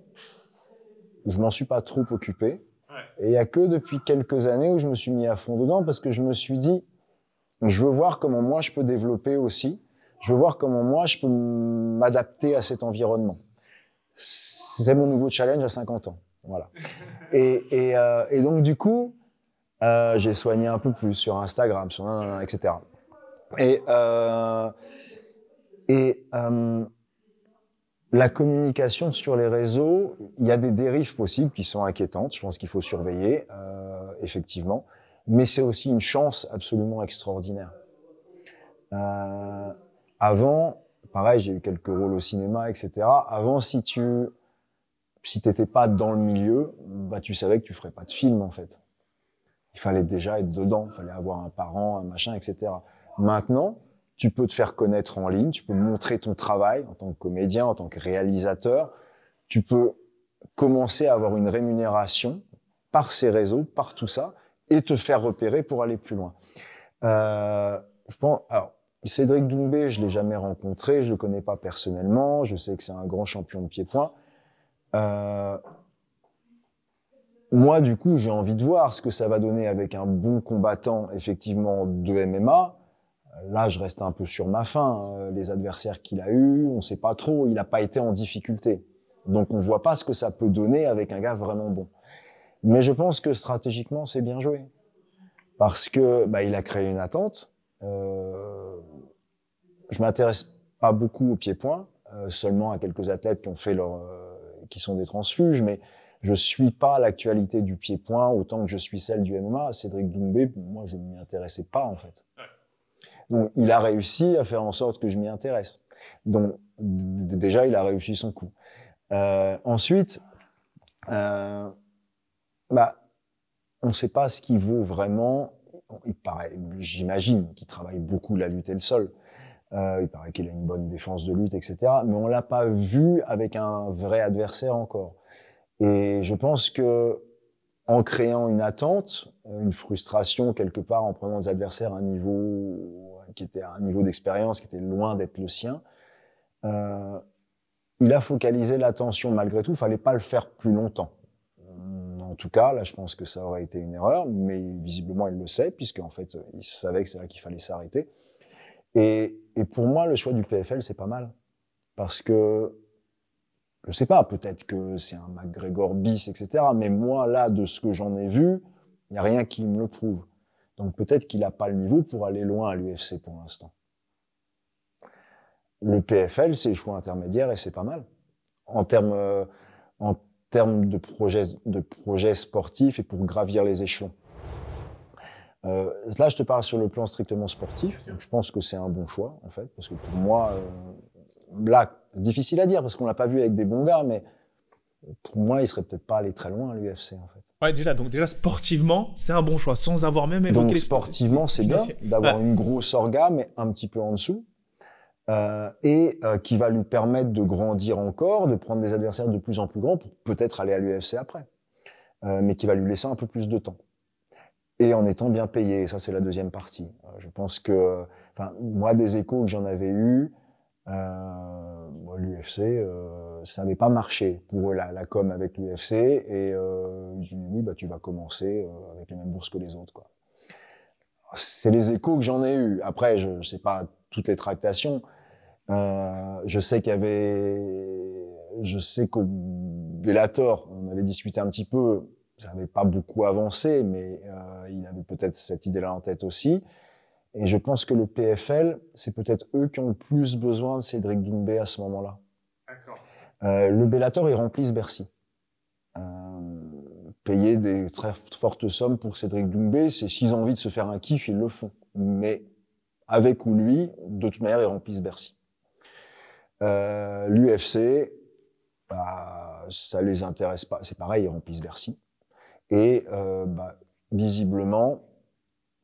je m'en suis pas trop occupé. Et il y a que depuis quelques années où je me suis mis à fond dedans parce que je me suis dit, je veux voir comment moi je peux développer aussi. Je veux voir comment moi je peux m'adapter à cet environnement. C'est mon nouveau challenge à 50 ans. Voilà. Et, et, euh, et donc du coup, euh, j'ai soigné un peu plus sur Instagram, sur etc. Et euh, et euh, la communication sur les réseaux, il y a des dérives possibles qui sont inquiétantes. Je pense qu'il faut surveiller, euh, effectivement. Mais c'est aussi une chance absolument extraordinaire. Euh, avant, pareil, j'ai eu quelques rôles au cinéma, etc. Avant, si tu si t'étais pas dans le milieu, bah tu savais que tu ferais pas de film en fait. Il fallait déjà être dedans, il fallait avoir un parent, un machin, etc. Maintenant, tu peux te faire connaître en ligne, tu peux montrer ton travail en tant que comédien, en tant que réalisateur. Tu peux commencer à avoir une rémunération par ces réseaux, par tout ça, et te faire repérer pour aller plus loin. Euh, je pense, alors, Cédric Doumbé, je l'ai jamais rencontré, je le connais pas personnellement, je sais que c'est un grand champion de pied-point. Euh, moi, du coup, j'ai envie de voir ce que ça va donner avec un bon combattant, effectivement, de MMA. Là, je reste un peu sur ma faim. Euh, les adversaires qu'il a eus, on sait pas trop. Il n'a pas été en difficulté. Donc, on voit pas ce que ça peut donner avec un gars vraiment bon. Mais je pense que stratégiquement, c'est bien joué. Parce que, bah, il a créé une attente. Euh, je m'intéresse pas beaucoup au pied-point, euh, seulement à quelques athlètes qui ont fait leur, euh, qui sont des transfuges, mais je suis pas l'actualité du pied-point autant que je suis celle du MMA. Cédric Doumbé, moi, je ne m'y intéressais pas, en fait. Donc, il a réussi à faire en sorte que je m'y intéresse. Donc, déjà, il a réussi son coup. Euh, ensuite, euh, bah, on ne sait pas ce qu'il vaut vraiment. Il paraît, j'imagine qu'il travaille beaucoup la lutte et le sol. Euh, il paraît qu'il a une bonne défense de lutte, etc. Mais on l'a pas vu avec un vrai adversaire encore. Et je pense que en créant une attente, une frustration quelque part, en prenant des adversaires à un niveau qui était à un niveau d'expérience qui était loin d'être le sien, euh, il a focalisé l'attention malgré tout. Il fallait pas le faire plus longtemps. En tout cas, là, je pense que ça aurait été une erreur, mais visiblement, il le sait, puisque en fait, il savait que c'est là qu'il fallait s'arrêter. Et, pour moi, le choix du PFL, c'est pas mal. Parce que, je sais pas, peut-être que c'est un McGregor bis, etc. Mais moi, là, de ce que j'en ai vu, il n'y a rien qui me le prouve. Donc peut-être qu'il n'a pas le niveau pour aller loin à l'UFC pour l'instant. Le PFL, c'est le choix intermédiaire et c'est pas mal. En termes, euh, en termes de projets, de projets sportifs et pour gravir les échelons. Euh, là, je te parle sur le plan strictement sportif. je pense que c'est un bon choix, en fait, parce que pour moi, euh, là, c'est difficile à dire parce qu'on l'a pas vu avec des bons gars, mais pour moi, il serait peut-être pas allé très loin à l'UFC, en fait. Ouais, déjà, donc déjà sportivement, c'est un bon choix, sans avoir même évoqué Donc sportivement, c'est bien d'avoir une grosse orga, mais un petit peu en dessous. Euh, et euh, qui va lui permettre de grandir encore, de prendre des adversaires de plus en plus grands pour peut-être aller à l'UFC après, euh, mais qui va lui laisser un peu plus de temps et en étant bien payé. Et ça, c'est la deuxième partie. Je pense que, enfin, moi, des échos que j'en avais eu, l'UFC, ça n'avait pas marché pour la, com avec l'UFC et euh, ils dit oui, bah tu vas commencer euh, avec les mêmes bourses que les autres. C'est les échos que j'en ai eu. Après, je, sais pas toutes les tractations. Euh, je sais qu'il y avait, je sais qu'au Bellator, on avait discuté un petit peu ça n'avait pas beaucoup avancé, mais euh, il avait peut-être cette idée-là en tête aussi. Et je pense que le PFL, c'est peut-être eux qui ont le plus besoin de Cédric Doumbé à ce moment-là. Euh, le Bellator, ils remplissent Bercy. Euh, payer des très fortes sommes pour Cédric Doumbé, c'est s'ils ont envie de se faire un kiff, ils le font. Mais avec ou lui, de toute manière, ils remplissent Bercy. Euh, L'UFC, bah, ça les intéresse pas. C'est pareil, ils remplissent Bercy. Et euh, bah, visiblement,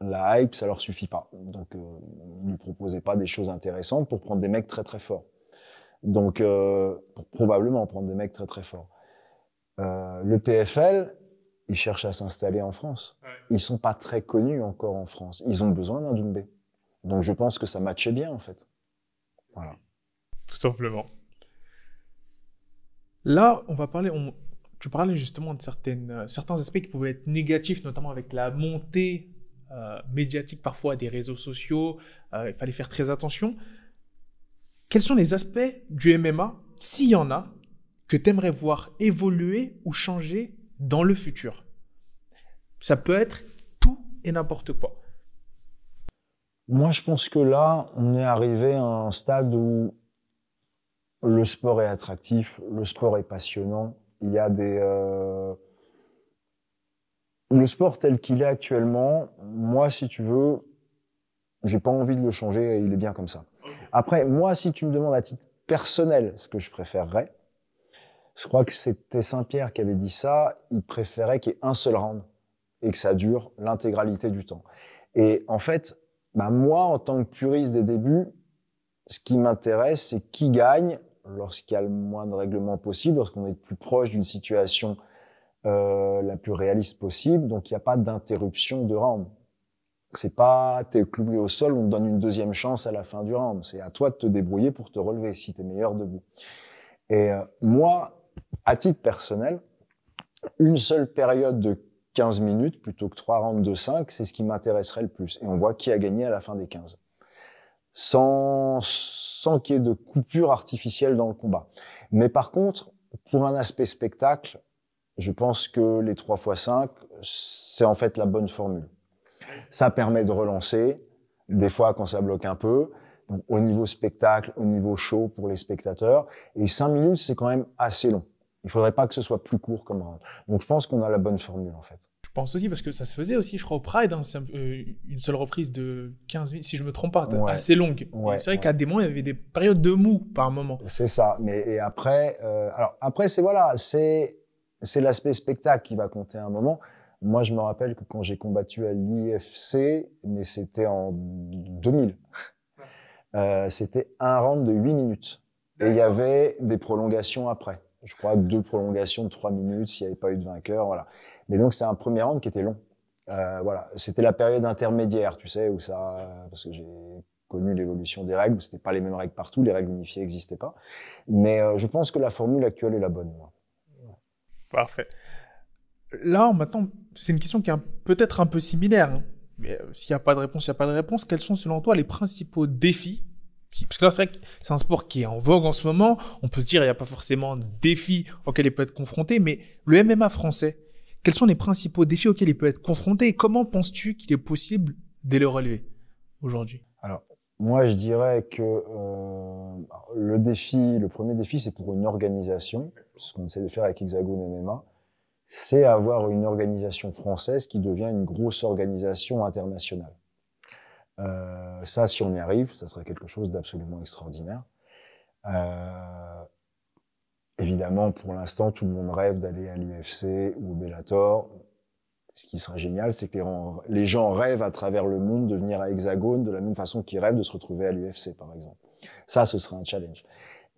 la hype, ça leur suffit pas. Donc, euh, ils lui proposaient pas des choses intéressantes pour prendre des mecs très très forts. Donc, euh, pour probablement prendre des mecs très très forts. Euh, le PFL, ils cherchent à s'installer en France. Ouais. Ils sont pas très connus encore en France. Ils ont besoin d'un Doumbé. Donc, je pense que ça matchait bien en fait. Voilà. Tout simplement. Là, on va parler. On tu parlais justement de certaines, euh, certains aspects qui pouvaient être négatifs, notamment avec la montée euh, médiatique parfois des réseaux sociaux. Euh, il fallait faire très attention. Quels sont les aspects du MMA, s'il y en a, que tu aimerais voir évoluer ou changer dans le futur? Ça peut être tout et n'importe quoi. Moi, je pense que là, on est arrivé à un stade où le sport est attractif, le sport est passionnant, il y a des euh... le sport tel qu'il est actuellement. Moi, si tu veux, j'ai pas envie de le changer. il est bien comme ça. Après, moi, si tu me demandes à titre personnel ce que je préférerais, je crois que c'était Saint-Pierre qui avait dit ça, il préférait qu'il y ait un seul round et que ça dure l'intégralité du temps. Et en fait, bah moi, en tant que puriste des débuts, ce qui m'intéresse, c'est qui gagne lorsqu'il y a le moins de règlements possible, lorsqu'on est plus proche d'une situation euh, la plus réaliste possible. Donc, il n'y a pas d'interruption de round. C'est pas t'es cloué au sol, on te donne une deuxième chance à la fin du round. C'est à toi de te débrouiller pour te relever si t'es meilleur debout. Et euh, moi, à titre personnel, une seule période de 15 minutes plutôt que trois rounds de 5, c'est ce qui m'intéresserait le plus. Et on voit qui a gagné à la fin des 15. Sans, sans qu'il y ait de coupure artificielle dans le combat. Mais par contre, pour un aspect spectacle, je pense que les 3 x 5, c'est en fait la bonne formule. Ça permet de relancer, des fois quand ça bloque un peu, donc au niveau spectacle, au niveau show pour les spectateurs. Et 5 minutes, c'est quand même assez long. Il faudrait pas que ce soit plus court comme round. Donc je pense qu'on a la bonne formule en fait. Je pense aussi parce que ça se faisait aussi, je crois, au Pride, hein, euh, une seule reprise de 15 minutes, si je me trompe pas, assez longue. c'est vrai qu'à des moments, il y avait des périodes de mou par moment. C'est ça. Mais et après, euh, alors après, c'est voilà, c'est c'est l'aspect spectacle qui va compter à un moment. Moi, je me rappelle que quand j'ai combattu à l'IFC, mais c'était en 2000, euh, c'était un round de 8 minutes. Et il y avait des prolongations après. Je crois deux prolongations de 3 minutes s'il n'y avait pas eu de vainqueur. Voilà. Mais donc, c'est un premier round qui était long. Euh, voilà. C'était la période intermédiaire, tu sais, où ça, parce que j'ai connu l'évolution des règles, c'était pas les mêmes règles partout, les règles unifiées n'existaient pas. Mais euh, je pense que la formule actuelle est la bonne. Moi. Parfait. Là, maintenant, c'est une question qui est peut-être un peu similaire. Hein. Mais euh, s'il n'y a pas de réponse, il n'y a pas de réponse. Quels sont selon toi les principaux défis Parce que là, c'est vrai que c'est un sport qui est en vogue en ce moment. On peut se dire, il n'y a pas forcément de défis auxquels il peut être confronté. Mais le MMA français, quels sont les principaux défis auxquels il peut être confronté et comment penses-tu qu'il est possible de les relever aujourd'hui? Alors, moi, je dirais que euh, le défi, le premier défi, c'est pour une organisation ce qu'on essaie de faire avec Hexagone MMA, c'est avoir une organisation française qui devient une grosse organisation internationale. Euh, ça, si on y arrive, ça serait quelque chose d'absolument extraordinaire. Euh, évidemment, pour l'instant, tout le monde rêve d'aller à l'UFC ou au Bellator. Ce qui serait génial, c'est que les gens rêvent à travers le monde de venir à Hexagone de la même façon qu'ils rêvent de se retrouver à l'UFC, par exemple. Ça, ce serait un challenge.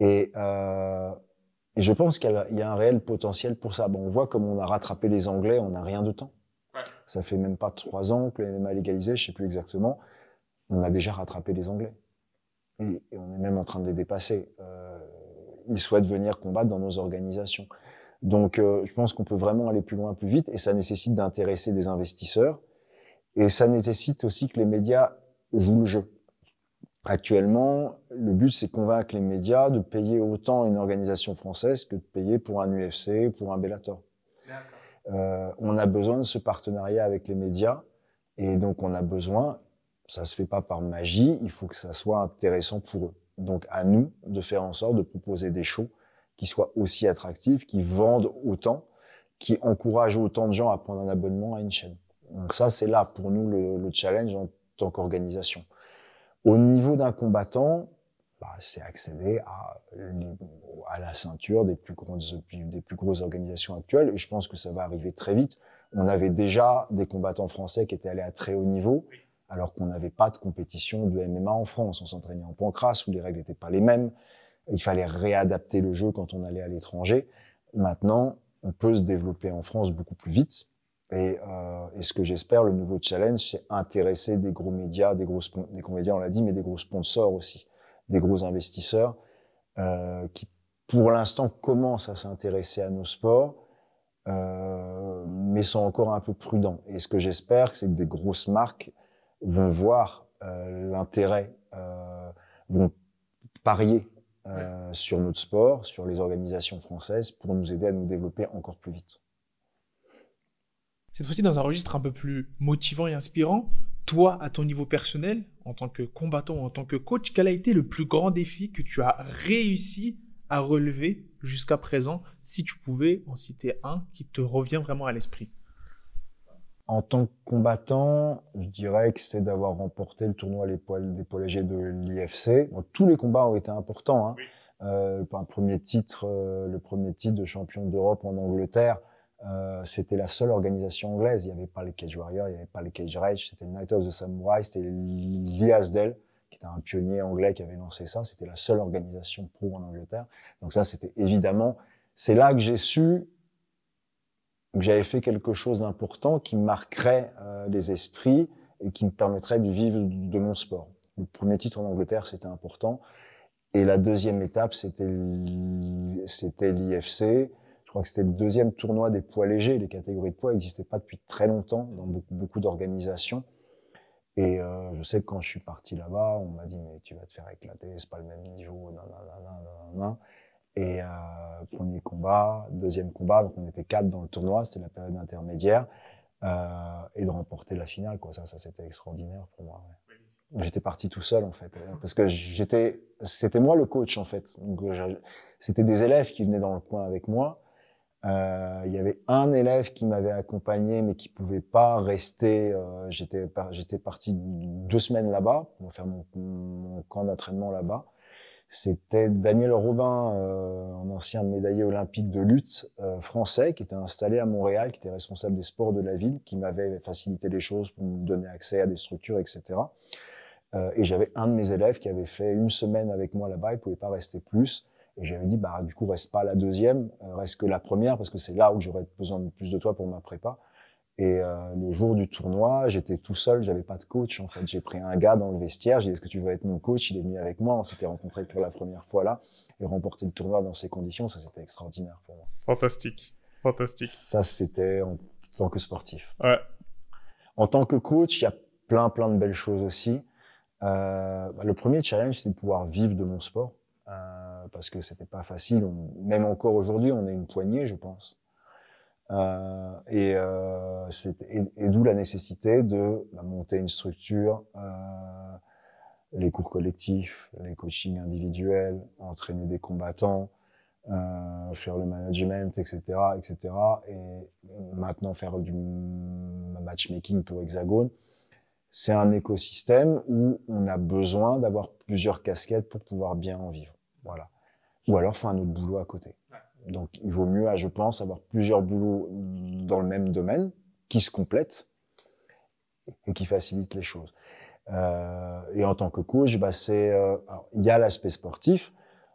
Et euh, et je pense qu'il y, a un réel potentiel pour ça. Bon, on voit comme on a rattrapé les Anglais on n'a rien de temps. Ouais. Ça fait même pas trois ans que le MMA est légalisé, je sais plus exactement. On a déjà rattrapé les Anglais. Et, on est même en train de les dépasser. Euh, ils souhaitent venir combattre dans nos organisations. Donc, euh, je pense qu'on peut vraiment aller plus loin, plus vite, et ça nécessite d'intéresser des investisseurs. Et ça nécessite aussi que les médias jouent le jeu. Actuellement, le but, c'est convaincre les médias de payer autant une organisation française que de payer pour un UFC, pour un Bellator. Euh, on a besoin de ce partenariat avec les médias, et donc on a besoin, ça se fait pas par magie, il faut que ça soit intéressant pour eux. Donc à nous de faire en sorte de proposer des shows qui soient aussi attractifs, qui vendent autant, qui encouragent autant de gens à prendre un abonnement à une chaîne. Donc ça, c'est là pour nous le, le challenge en tant qu'organisation. Au niveau d'un combattant, bah, c'est accéder à, à la ceinture des plus, grosses, des plus grosses organisations actuelles, et je pense que ça va arriver très vite. On avait déjà des combattants français qui étaient allés à très haut niveau, alors qu'on n'avait pas de compétition de MMA en France. On s'entraînait en pancras, où les règles n'étaient pas les mêmes. Il fallait réadapter le jeu quand on allait à l'étranger. Maintenant, on peut se développer en France beaucoup plus vite. Et, euh, et, ce que j'espère, le nouveau challenge, c'est intéresser des gros médias, des gros, des gros médias, on l'a dit, mais des gros sponsors aussi, des gros investisseurs euh, qui, pour l'instant, commencent à s'intéresser à nos sports, euh, mais sont encore un peu prudents. Et ce que j'espère, c'est que des grosses marques vont voir l'intérêt, vont parier sur notre sport, sur les organisations françaises, pour nous aider à nous développer encore plus vite. Cette fois-ci, dans un registre un peu plus motivant et inspirant, toi, à ton niveau personnel, en tant que combattant, en tant que coach, quel a été le plus grand défi que tu as réussi à relever jusqu'à présent, si tu pouvais en citer un qui te revient vraiment à l'esprit? En tant que combattant, je dirais que c'est d'avoir remporté le tournoi des poids légers de l'IFC. tous les combats ont été importants. Hein. Euh, un premier titre, euh, le premier titre de champion d'Europe en Angleterre, euh, c'était la seule organisation anglaise. Il n'y avait pas les Cage Warriors, il n'y avait pas les Cage Rage, c'était Night of the Samurai, c'était Lee Asdell, qui était un pionnier anglais qui avait lancé ça. C'était la seule organisation pro en Angleterre. Donc ça, c'était évidemment, c'est là que j'ai su que j'avais fait quelque chose d'important qui marquerait euh, les esprits et qui me permettrait de vivre de mon sport. Le premier titre en Angleterre, c'était important. Et la deuxième étape, c'était c'était l'IFC. Je crois que c'était le deuxième tournoi des poids légers. Les catégories de poids n'existaient pas depuis très longtemps dans beaucoup, d'organisations. Et euh, je sais que quand je suis parti là-bas, on m'a dit mais tu vas te faire éclater, c'est pas le même niveau, nan, nan, nan, et euh, premier combat, deuxième combat, donc on était quatre dans le tournoi, c'était la période intermédiaire, euh, et de remporter la finale, quoi. Ça, ça c'était extraordinaire pour moi. J'étais parti tout seul en fait, parce que j'étais, c'était moi le coach en fait. Donc c'était des élèves qui venaient dans le coin avec moi. Euh, il y avait un élève qui m'avait accompagné, mais qui pouvait pas rester. Euh, j'étais j'étais parti deux semaines là-bas pour faire mon, mon camp d'entraînement là-bas. C'était Daniel Robin, euh, un ancien médaillé olympique de lutte euh, français, qui était installé à Montréal, qui était responsable des sports de la ville, qui m'avait facilité les choses pour me donner accès à des structures, etc. Euh, et j'avais un de mes élèves qui avait fait une semaine avec moi là-bas, il pouvait pas rester plus. Et j'avais dit, bah du coup, reste pas la deuxième, reste que la première, parce que c'est là où j'aurais besoin de plus de toi pour ma prépa. Et euh, le jour du tournoi, j'étais tout seul, j'avais pas de coach. En fait, j'ai pris un gars dans le vestiaire. J'ai dit est-ce que tu veux être mon coach? Il est venu avec moi. On s'était rencontrés pour la première fois là et remporter le tournoi dans ces conditions, ça c'était extraordinaire pour moi. Fantastique, fantastique. Ça c'était en tant que sportif. Ouais. En tant que coach, il y a plein plein de belles choses aussi. Euh, le premier challenge, c'est de pouvoir vivre de mon sport euh, parce que c'était pas facile. même encore aujourd'hui, on est une poignée, je pense. Euh, et, euh, et, et d'où la nécessité de bah, monter une structure, euh, les cours collectifs, les coachings individuels, entraîner des combattants, euh, faire le management, etc., etc. Et maintenant faire du matchmaking pour Hexagone. C'est un écosystème où on a besoin d'avoir plusieurs casquettes pour pouvoir bien en vivre. Voilà. Ou alors, faut un autre boulot à côté. Donc, il vaut mieux, je pense, avoir plusieurs boulots dans le même domaine qui se complètent et qui facilitent les choses. Euh, et en tant que coach, bah, c'est, euh, il y a l'aspect sportif.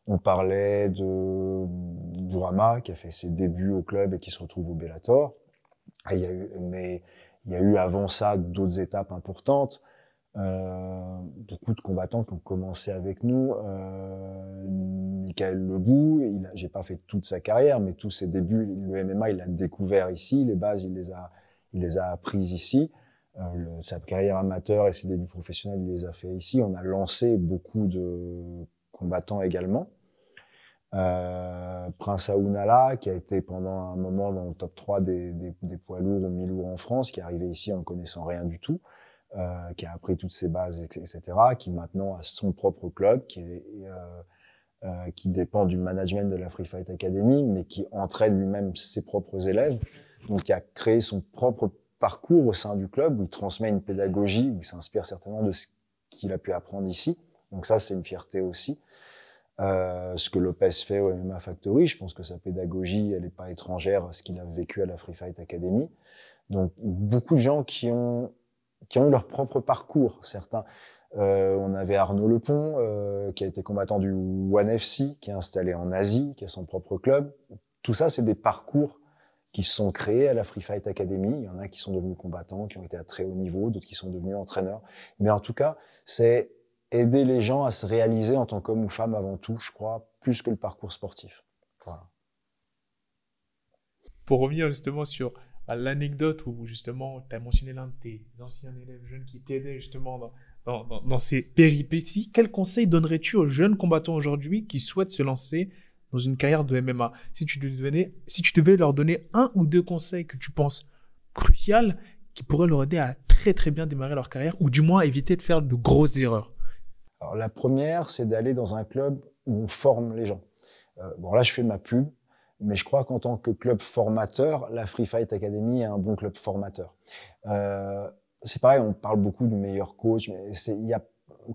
On parlait de Bourama qui a fait ses débuts au club et qui se retrouve au Bellator. il y a eu, mais il y a eu avant ça d'autres étapes importantes. Beaucoup de combattants qui ont commencé avec nous. Euh, Michael Lebou, il a, j'ai pas fait toute sa carrière, mais tous ses débuts, le MMA, il l'a découvert ici, les bases, il les a, il les a apprises ici. Euh, sa carrière amateur et ses débuts professionnels, il les a fait ici. On a lancé beaucoup de combattants également. Euh, Prince Aounala, qui a été pendant un moment dans le top 3 des, des, des poids lourds ou mi-lourds en France, qui est arrivé ici en connaissant rien du tout. Euh, qui a appris toutes ses bases, etc., qui maintenant a son propre club, qui, est, euh, euh, qui dépend du management de la Free Fight Academy, mais qui entraîne lui-même ses propres élèves, donc qui a créé son propre parcours au sein du club, où il transmet une pédagogie, où il s'inspire certainement de ce qu'il a pu apprendre ici. Donc ça, c'est une fierté aussi. Euh, ce que Lopez fait au MMA Factory, je pense que sa pédagogie, elle n'est pas étrangère à ce qu'il a vécu à la Free Fight Academy. Donc beaucoup de gens qui ont qui ont eu leur propre parcours. Certains, euh, on avait Arnaud Lepont, euh, qui a été combattant du One FC, qui est installé en Asie, qui a son propre club. Tout ça, c'est des parcours qui se sont créés à la Free Fight Academy. Il y en a qui sont devenus combattants, qui ont été à très haut niveau, d'autres qui sont devenus entraîneurs. Mais en tout cas, c'est aider les gens à se réaliser en tant qu'homme ou femme avant tout, je crois, plus que le parcours sportif. Voilà. Pour revenir justement sur l'anecdote où justement tu as mentionné l'un de tes anciens élèves jeunes qui t'aidait justement dans, dans, ces péripéties, quel conseil donnerais-tu aux jeunes combattants aujourd'hui qui souhaitent se lancer dans une carrière de MMA si tu, devais, si tu devais leur donner un ou deux conseils que tu penses crucial qui pourraient leur aider à très très bien démarrer leur carrière ou du moins éviter de faire de grosses erreurs? Alors la première, c'est d'aller dans un club où on forme les gens. Euh, bon là, je fais ma pub, Mais je crois qu'en tant que club formateur, la Free Fight Academy est un bon club formateur. Euh, c'est pareil, on parle beaucoup du meilleur coach, mais il y a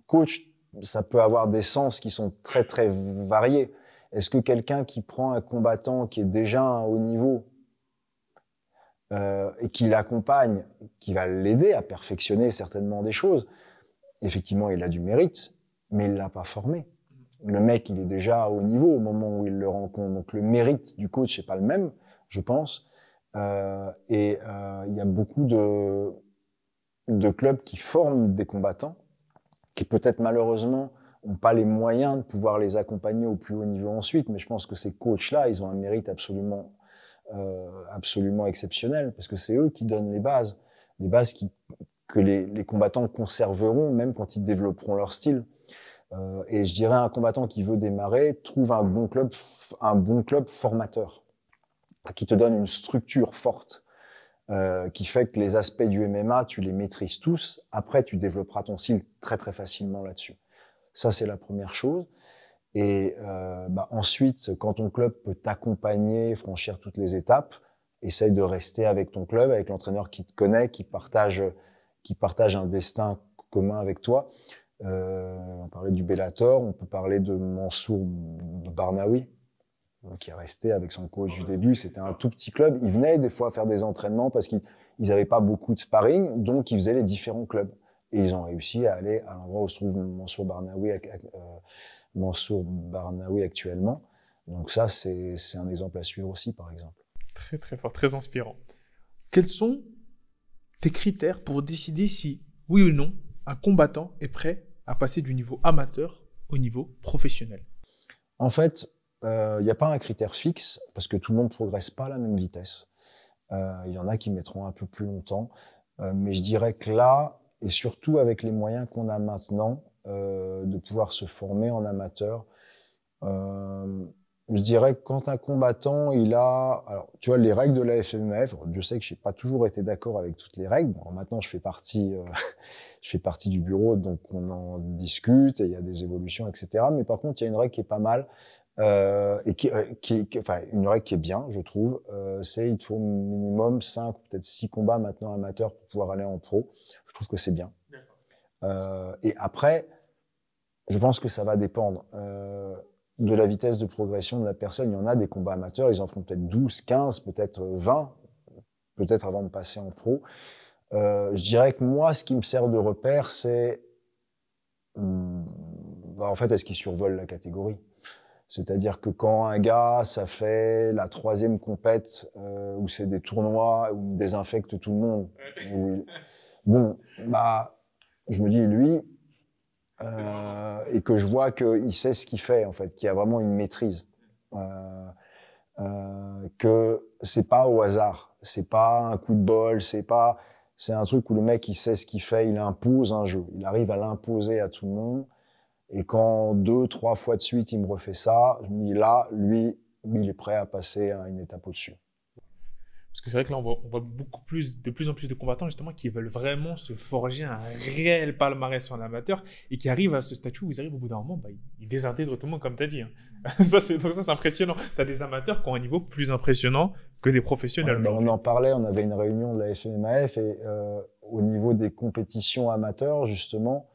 coach, ça peut avoir des sens qui sont très très variés. Est-ce que quelqu'un qui prend un combattant qui est déjà à un haut niveau euh, et qui l'accompagne, qui va l'aider à perfectionner certainement des choses, effectivement, il a du mérite, mais il l'a pas formé. Le mec, il est déjà haut niveau au moment où il le rencontre. Donc le mérite du coach n'est pas le même, je pense. Euh, et euh, il y a beaucoup de, de clubs qui forment des combattants, qui peut-être malheureusement n'ont pas les moyens de pouvoir les accompagner au plus haut niveau ensuite. Mais je pense que ces coachs-là, ils ont un mérite absolument, euh, absolument exceptionnel, parce que c'est eux qui donnent les bases, les bases qui, que les, les combattants conserveront même quand ils développeront leur style. Euh, et je dirais un combattant qui veut démarrer trouve un bon club, un bon club formateur qui te donne une structure forte, euh, qui fait que les aspects du MMA tu les maîtrises tous. Après, tu développeras ton style très très facilement là-dessus. Ça c'est la première chose. Et euh, bah, ensuite, quand ton club peut t'accompagner, franchir toutes les étapes, essaye de rester avec ton club, avec l'entraîneur qui te connaît, qui partage, qui partage un destin commun avec toi. Du Bellator, on peut parler de Mansour Barnaoui, qui est resté avec son coach du début. C'était un tout petit club. Il venait des fois faire des entraînements parce qu'ils n'avaient pas beaucoup de sparring, donc ils faisaient les différents clubs. Et ils ont réussi à aller à l'endroit où se trouve Mansour Barnaoui, euh, Mansour Barnaoui actuellement. Donc ça, c'est un exemple à suivre aussi, par exemple. Très très fort, très inspirant. Quels sont tes critères pour décider si, oui ou non, un combattant est prêt à passer du niveau amateur au niveau professionnel En fait, il euh, n'y a pas un critère fixe parce que tout le monde ne progresse pas à la même vitesse. Il euh, y en a qui mettront un peu plus longtemps. Euh, mais je dirais que là, et surtout avec les moyens qu'on a maintenant de pouvoir se former en amateur, je dirais que quand un combattant, il a, alors tu vois, les règles de la FMF, je sais que j'ai pas toujours été d'accord avec toutes les règles. Bon, maintenant, je fais partie, je fais partie du bureau, donc on en discute et il y a des évolutions, etc. Mais par contre, il y a une règle qui est pas mal euh, et qui, euh, qui, enfin une règle qui est bien, je trouve. Euh, c'est il faut minimum 5 peut-être 6 combats maintenant amateurs pour pouvoir aller en pro. Je trouve que c'est bien. Euh, et après, je pense que ça va dépendre euh, de la vitesse de progression de la personne. Il y en a des combats amateurs, ils en font peut-être 12, 15, peut-être 20, peut-être avant de passer en pro. Euh, je dirais que moi, ce qui me sert de repère, c'est hmm, bah, en fait, est-ce qu'il survole la catégorie? C'est-à-dire que quand un gars, ça fait la troisième compète euh, où c'est des tournois où il désinfecte tout le monde, bon, bah, je me dis lui, euh, et que je vois qu'il sait ce qu'il fait en fait, qu'il a vraiment une maîtrise, euh, euh, que c'est pas au hasard, c'est pas un coup de bol, c'est pas c'est un truc où le mec, il sait ce qu'il fait, il impose un jeu. Il arrive à l'imposer à tout le monde. Et quand deux, trois fois de suite, il me refait ça, je me dis là, lui, il est prêt à passer à une étape au-dessus. Parce que c'est vrai que là, on voit, beaucoup plus, de plus en plus de combattants, justement, qui veulent vraiment se forger un réel palmarès en amateur et qui arrivent à ce statut où ils arrivent au bout d'un moment, bah, ils désintègrent tout le monde, comme tu as dit. Hein. ça, c'est, donc ça, c'est impressionnant. Tu as des amateurs qui ont un niveau plus impressionnant que des professionnels. Bah, on en parlait, on avait une réunion de la FMAF et euh, au niveau des compétitions amateurs, justement,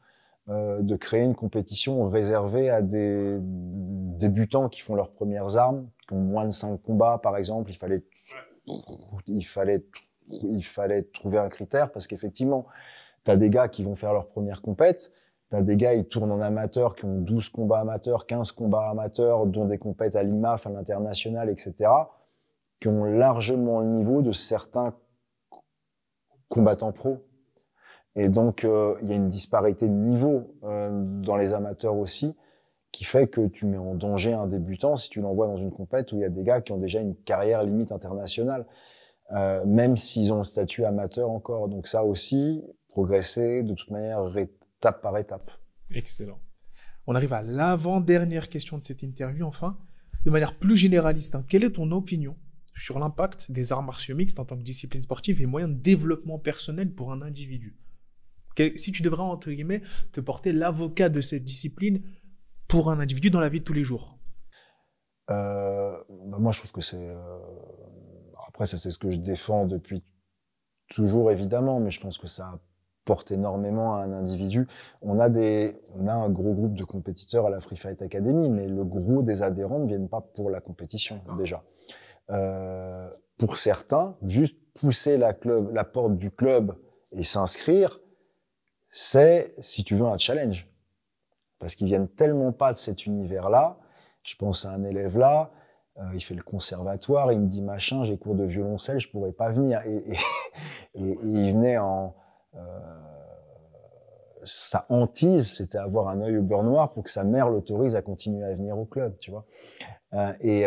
euh, de créer une compétition réservée à des débutants qui font leurs premières armes, qui ont moins de 5 combats, par exemple. Il fallait il fallait, il fallait trouver un critère parce qu'effectivement, tu as des gars qui vont faire leur première compète, tu as des gars, ils tournent en amateur, qui ont 12 combats amateurs, 15 combats amateurs, dont des compètes à l'IMAF, à l'international, etc., qui ont largement le niveau de certains combattants pros. Et donc, euh, il y a une disparité de niveau euh, dans les amateurs aussi qui fait que tu mets en danger un débutant si tu l'envoies dans une compète où il y a des gars qui ont déjà une carrière limite internationale, euh, même s'ils ont le statut amateur encore. Donc ça aussi, progresser de toute manière étape par étape. Excellent. On arrive à l'avant-dernière question de cette interview, enfin. De manière plus généraliste, hein, quelle est ton opinion sur l'impact des arts martiaux mixtes en tant que discipline sportive et moyen de développement personnel pour un individu Si tu devrais, entre guillemets, te porter l'avocat de cette discipline, pour un individu dans la vie de tous les jours? Euh, bah, moi, je trouve que c'est. Euh, après, ça, c'est ce que je défends depuis toujours, évidemment, mais je pense que ça porte énormément à un individu. On a des, on a un gros groupe de compétiteurs à la Free Fight Academy, mais le gros des adhérents ne viennent pas pour la compétition déjà. Euh, pour certains, juste pousser la porte du club et s'inscrire, c'est, si tu veux, un challenge. Parce qu'ils viennent tellement pas de cet univers-là. Je pense à un élève là, euh, il fait le conservatoire, il me dit machin, j'ai cours de violoncelle, je pourrais pas venir. Et, il venait en, euh, sa hantise, c'était avoir un œil au beurre noir pour que sa mère l'autorise à continuer à venir au club, tu vois. Euh, et,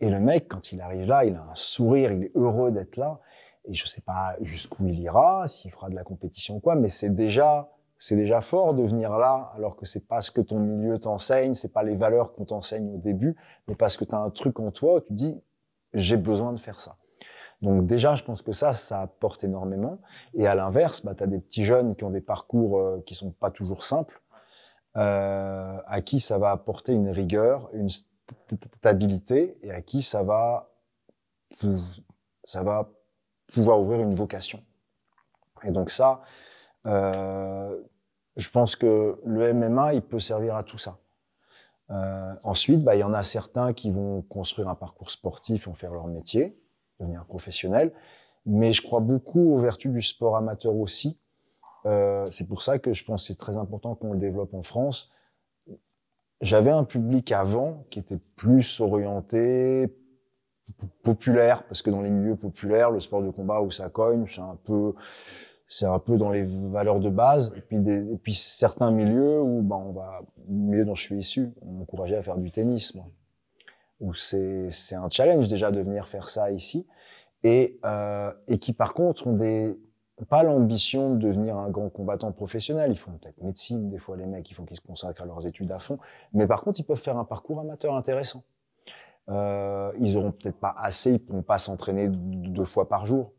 et le mec, quand il arrive là, il a un sourire, il est heureux d'être là. Et je sais pas jusqu'où il ira, s'il fera de la compétition ou quoi, mais c'est déjà, c'est déjà fort de venir là, alors que c'est pas ce que ton milieu t'enseigne, c'est pas les valeurs qu'on t'enseigne au début, mais parce que tu as un truc en toi où tu dis, j'ai besoin de faire ça. Donc déjà, je pense que ça, ça apporte énormément. Et à l'inverse, bah, tu as des petits jeunes qui ont des parcours euh, qui sont pas toujours simples, euh, à qui ça va apporter une rigueur, une stabilité, et à qui ça va, ça va pouvoir ouvrir une vocation. Et donc ça, euh, je pense que le MMA, il peut servir à tout ça. Euh, ensuite, bah, il y en a certains qui vont construire un parcours sportif et en faire leur métier, devenir professionnel. Mais je crois beaucoup aux vertus du sport amateur aussi. Euh, c'est pour ça que je pense que c'est très important qu'on le développe en France. J'avais un public avant qui était plus orienté populaire, parce que dans les milieux populaires, le sport de combat où ça cogne, c'est un peu, c'est un peu dans les valeurs de base. Et puis, des, et puis certains milieux où, ben, on va, le milieu dont je suis issu, on m'encourageait à faire du tennis, moi. Où c'est, c'est un challenge déjà de venir faire ça ici. Et, euh, et qui par contre ont des, pas l'ambition de devenir un grand combattant professionnel. Ils font peut-être médecine, des fois les mecs, il faut qu'ils se consacrent à leurs études à fond. Mais par contre, ils peuvent faire un parcours amateur intéressant. Euh, ils auront peut-être pas assez, ils pourront pas s'entraîner deux fois par jour,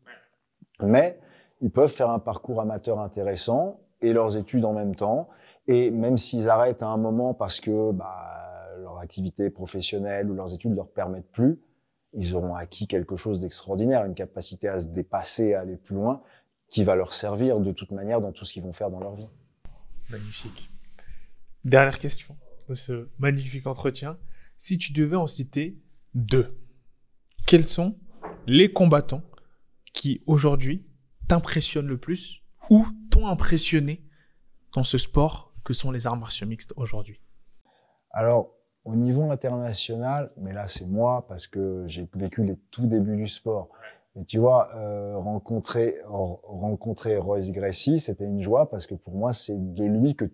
mais ils peuvent faire un parcours amateur intéressant et leurs études en même temps. Et même s'ils arrêtent à un moment parce que bah, leur activité professionnelle ou leurs études leur permettent plus, ils auront acquis quelque chose d'extraordinaire, une capacité à se dépasser, à aller plus loin, qui va leur servir de toute manière dans tout ce qu'ils vont faire dans leur vie. Magnifique. Dernière question de ce magnifique entretien si tu devais en citer deux, quels sont les combattants qui aujourd'hui t'impressionnent le plus ou t'ont impressionné dans ce sport que sont les arts martiaux mixtes aujourd'hui? Alors, au niveau international, mais là c'est moi parce que j'ai vécu les tout débuts du sport. Et tu vois, euh, rencontrer, rencontrer Royce Gracie, c'était une joie parce que pour moi, c'est de lui que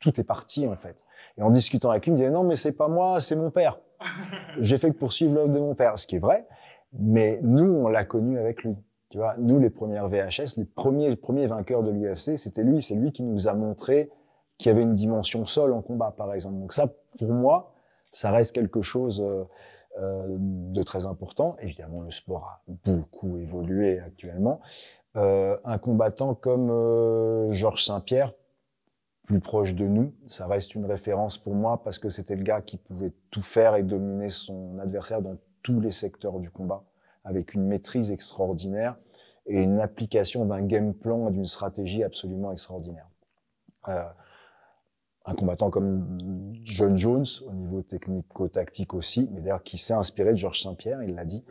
tout est parti en fait. Et en discutant avec lui, il me disait non mais c'est pas moi, c'est mon père. J'ai fait que poursuivre l'œuvre de mon père, ce qui est vrai. Mais nous, on l'a connu avec lui. Tu vois, nous les premières VHS, les premiers les premiers vainqueurs de l'UFC, c'était lui. C'est lui qui nous a montré qu'il y avait une dimension sol en combat, par exemple. Donc ça, pour moi, ça reste quelque chose euh, euh de très important. Évidemment, le sport a beaucoup évolué actuellement. Euh, un combattant comme euh, Georges Saint-Pierre, plus proche de nous. Ça reste une référence pour moi parce que c'était le gars qui pouvait tout faire et dominer son adversaire dans tous les secteurs du combat avec une maîtrise extraordinaire et une application d'un game plan et d'une stratégie absolument extraordinaire. Euh, un combattant comme John Jones au niveau technico-tactique aussi, mais d'ailleurs qui s'est inspiré de Georges Saint-Pierre, il l'a dit,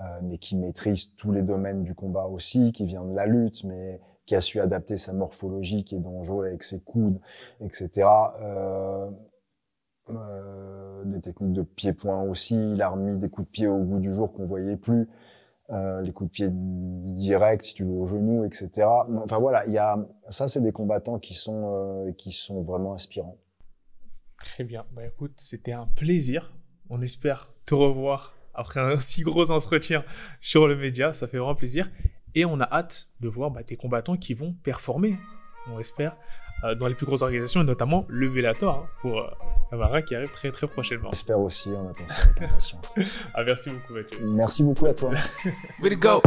euh, mais qui maîtrise tous les domaines du combat aussi, qui vient de la lutte, mais qui a su adapter sa morphologie, qui est dangereux avec ses coudes, etc. Euh, euh, des techniques de pied-point aussi. Il a remis des coups de pied au bout du jour qu'on voyait plus. Euh, les coups de pied directs, si tu veux, au genou, etc. Enfin voilà, il y a ça, c'est des combattants qui sont euh, qui sont vraiment inspirants. Très bien. Bah écoute, c'était un plaisir. On espère te revoir après un si gros entretien sur le média. Ça fait vraiment plaisir. Et on a hâte de voir bah, des combattants qui vont performer, on espère, dans les plus grosses organisations, et notamment le Bellator hein, pour euh, Amara qui arrive très très prochainement. J'espère aussi, on attend ça avec impatience. ah, merci beaucoup Mathieu. Merci beaucoup à toi. Way to go.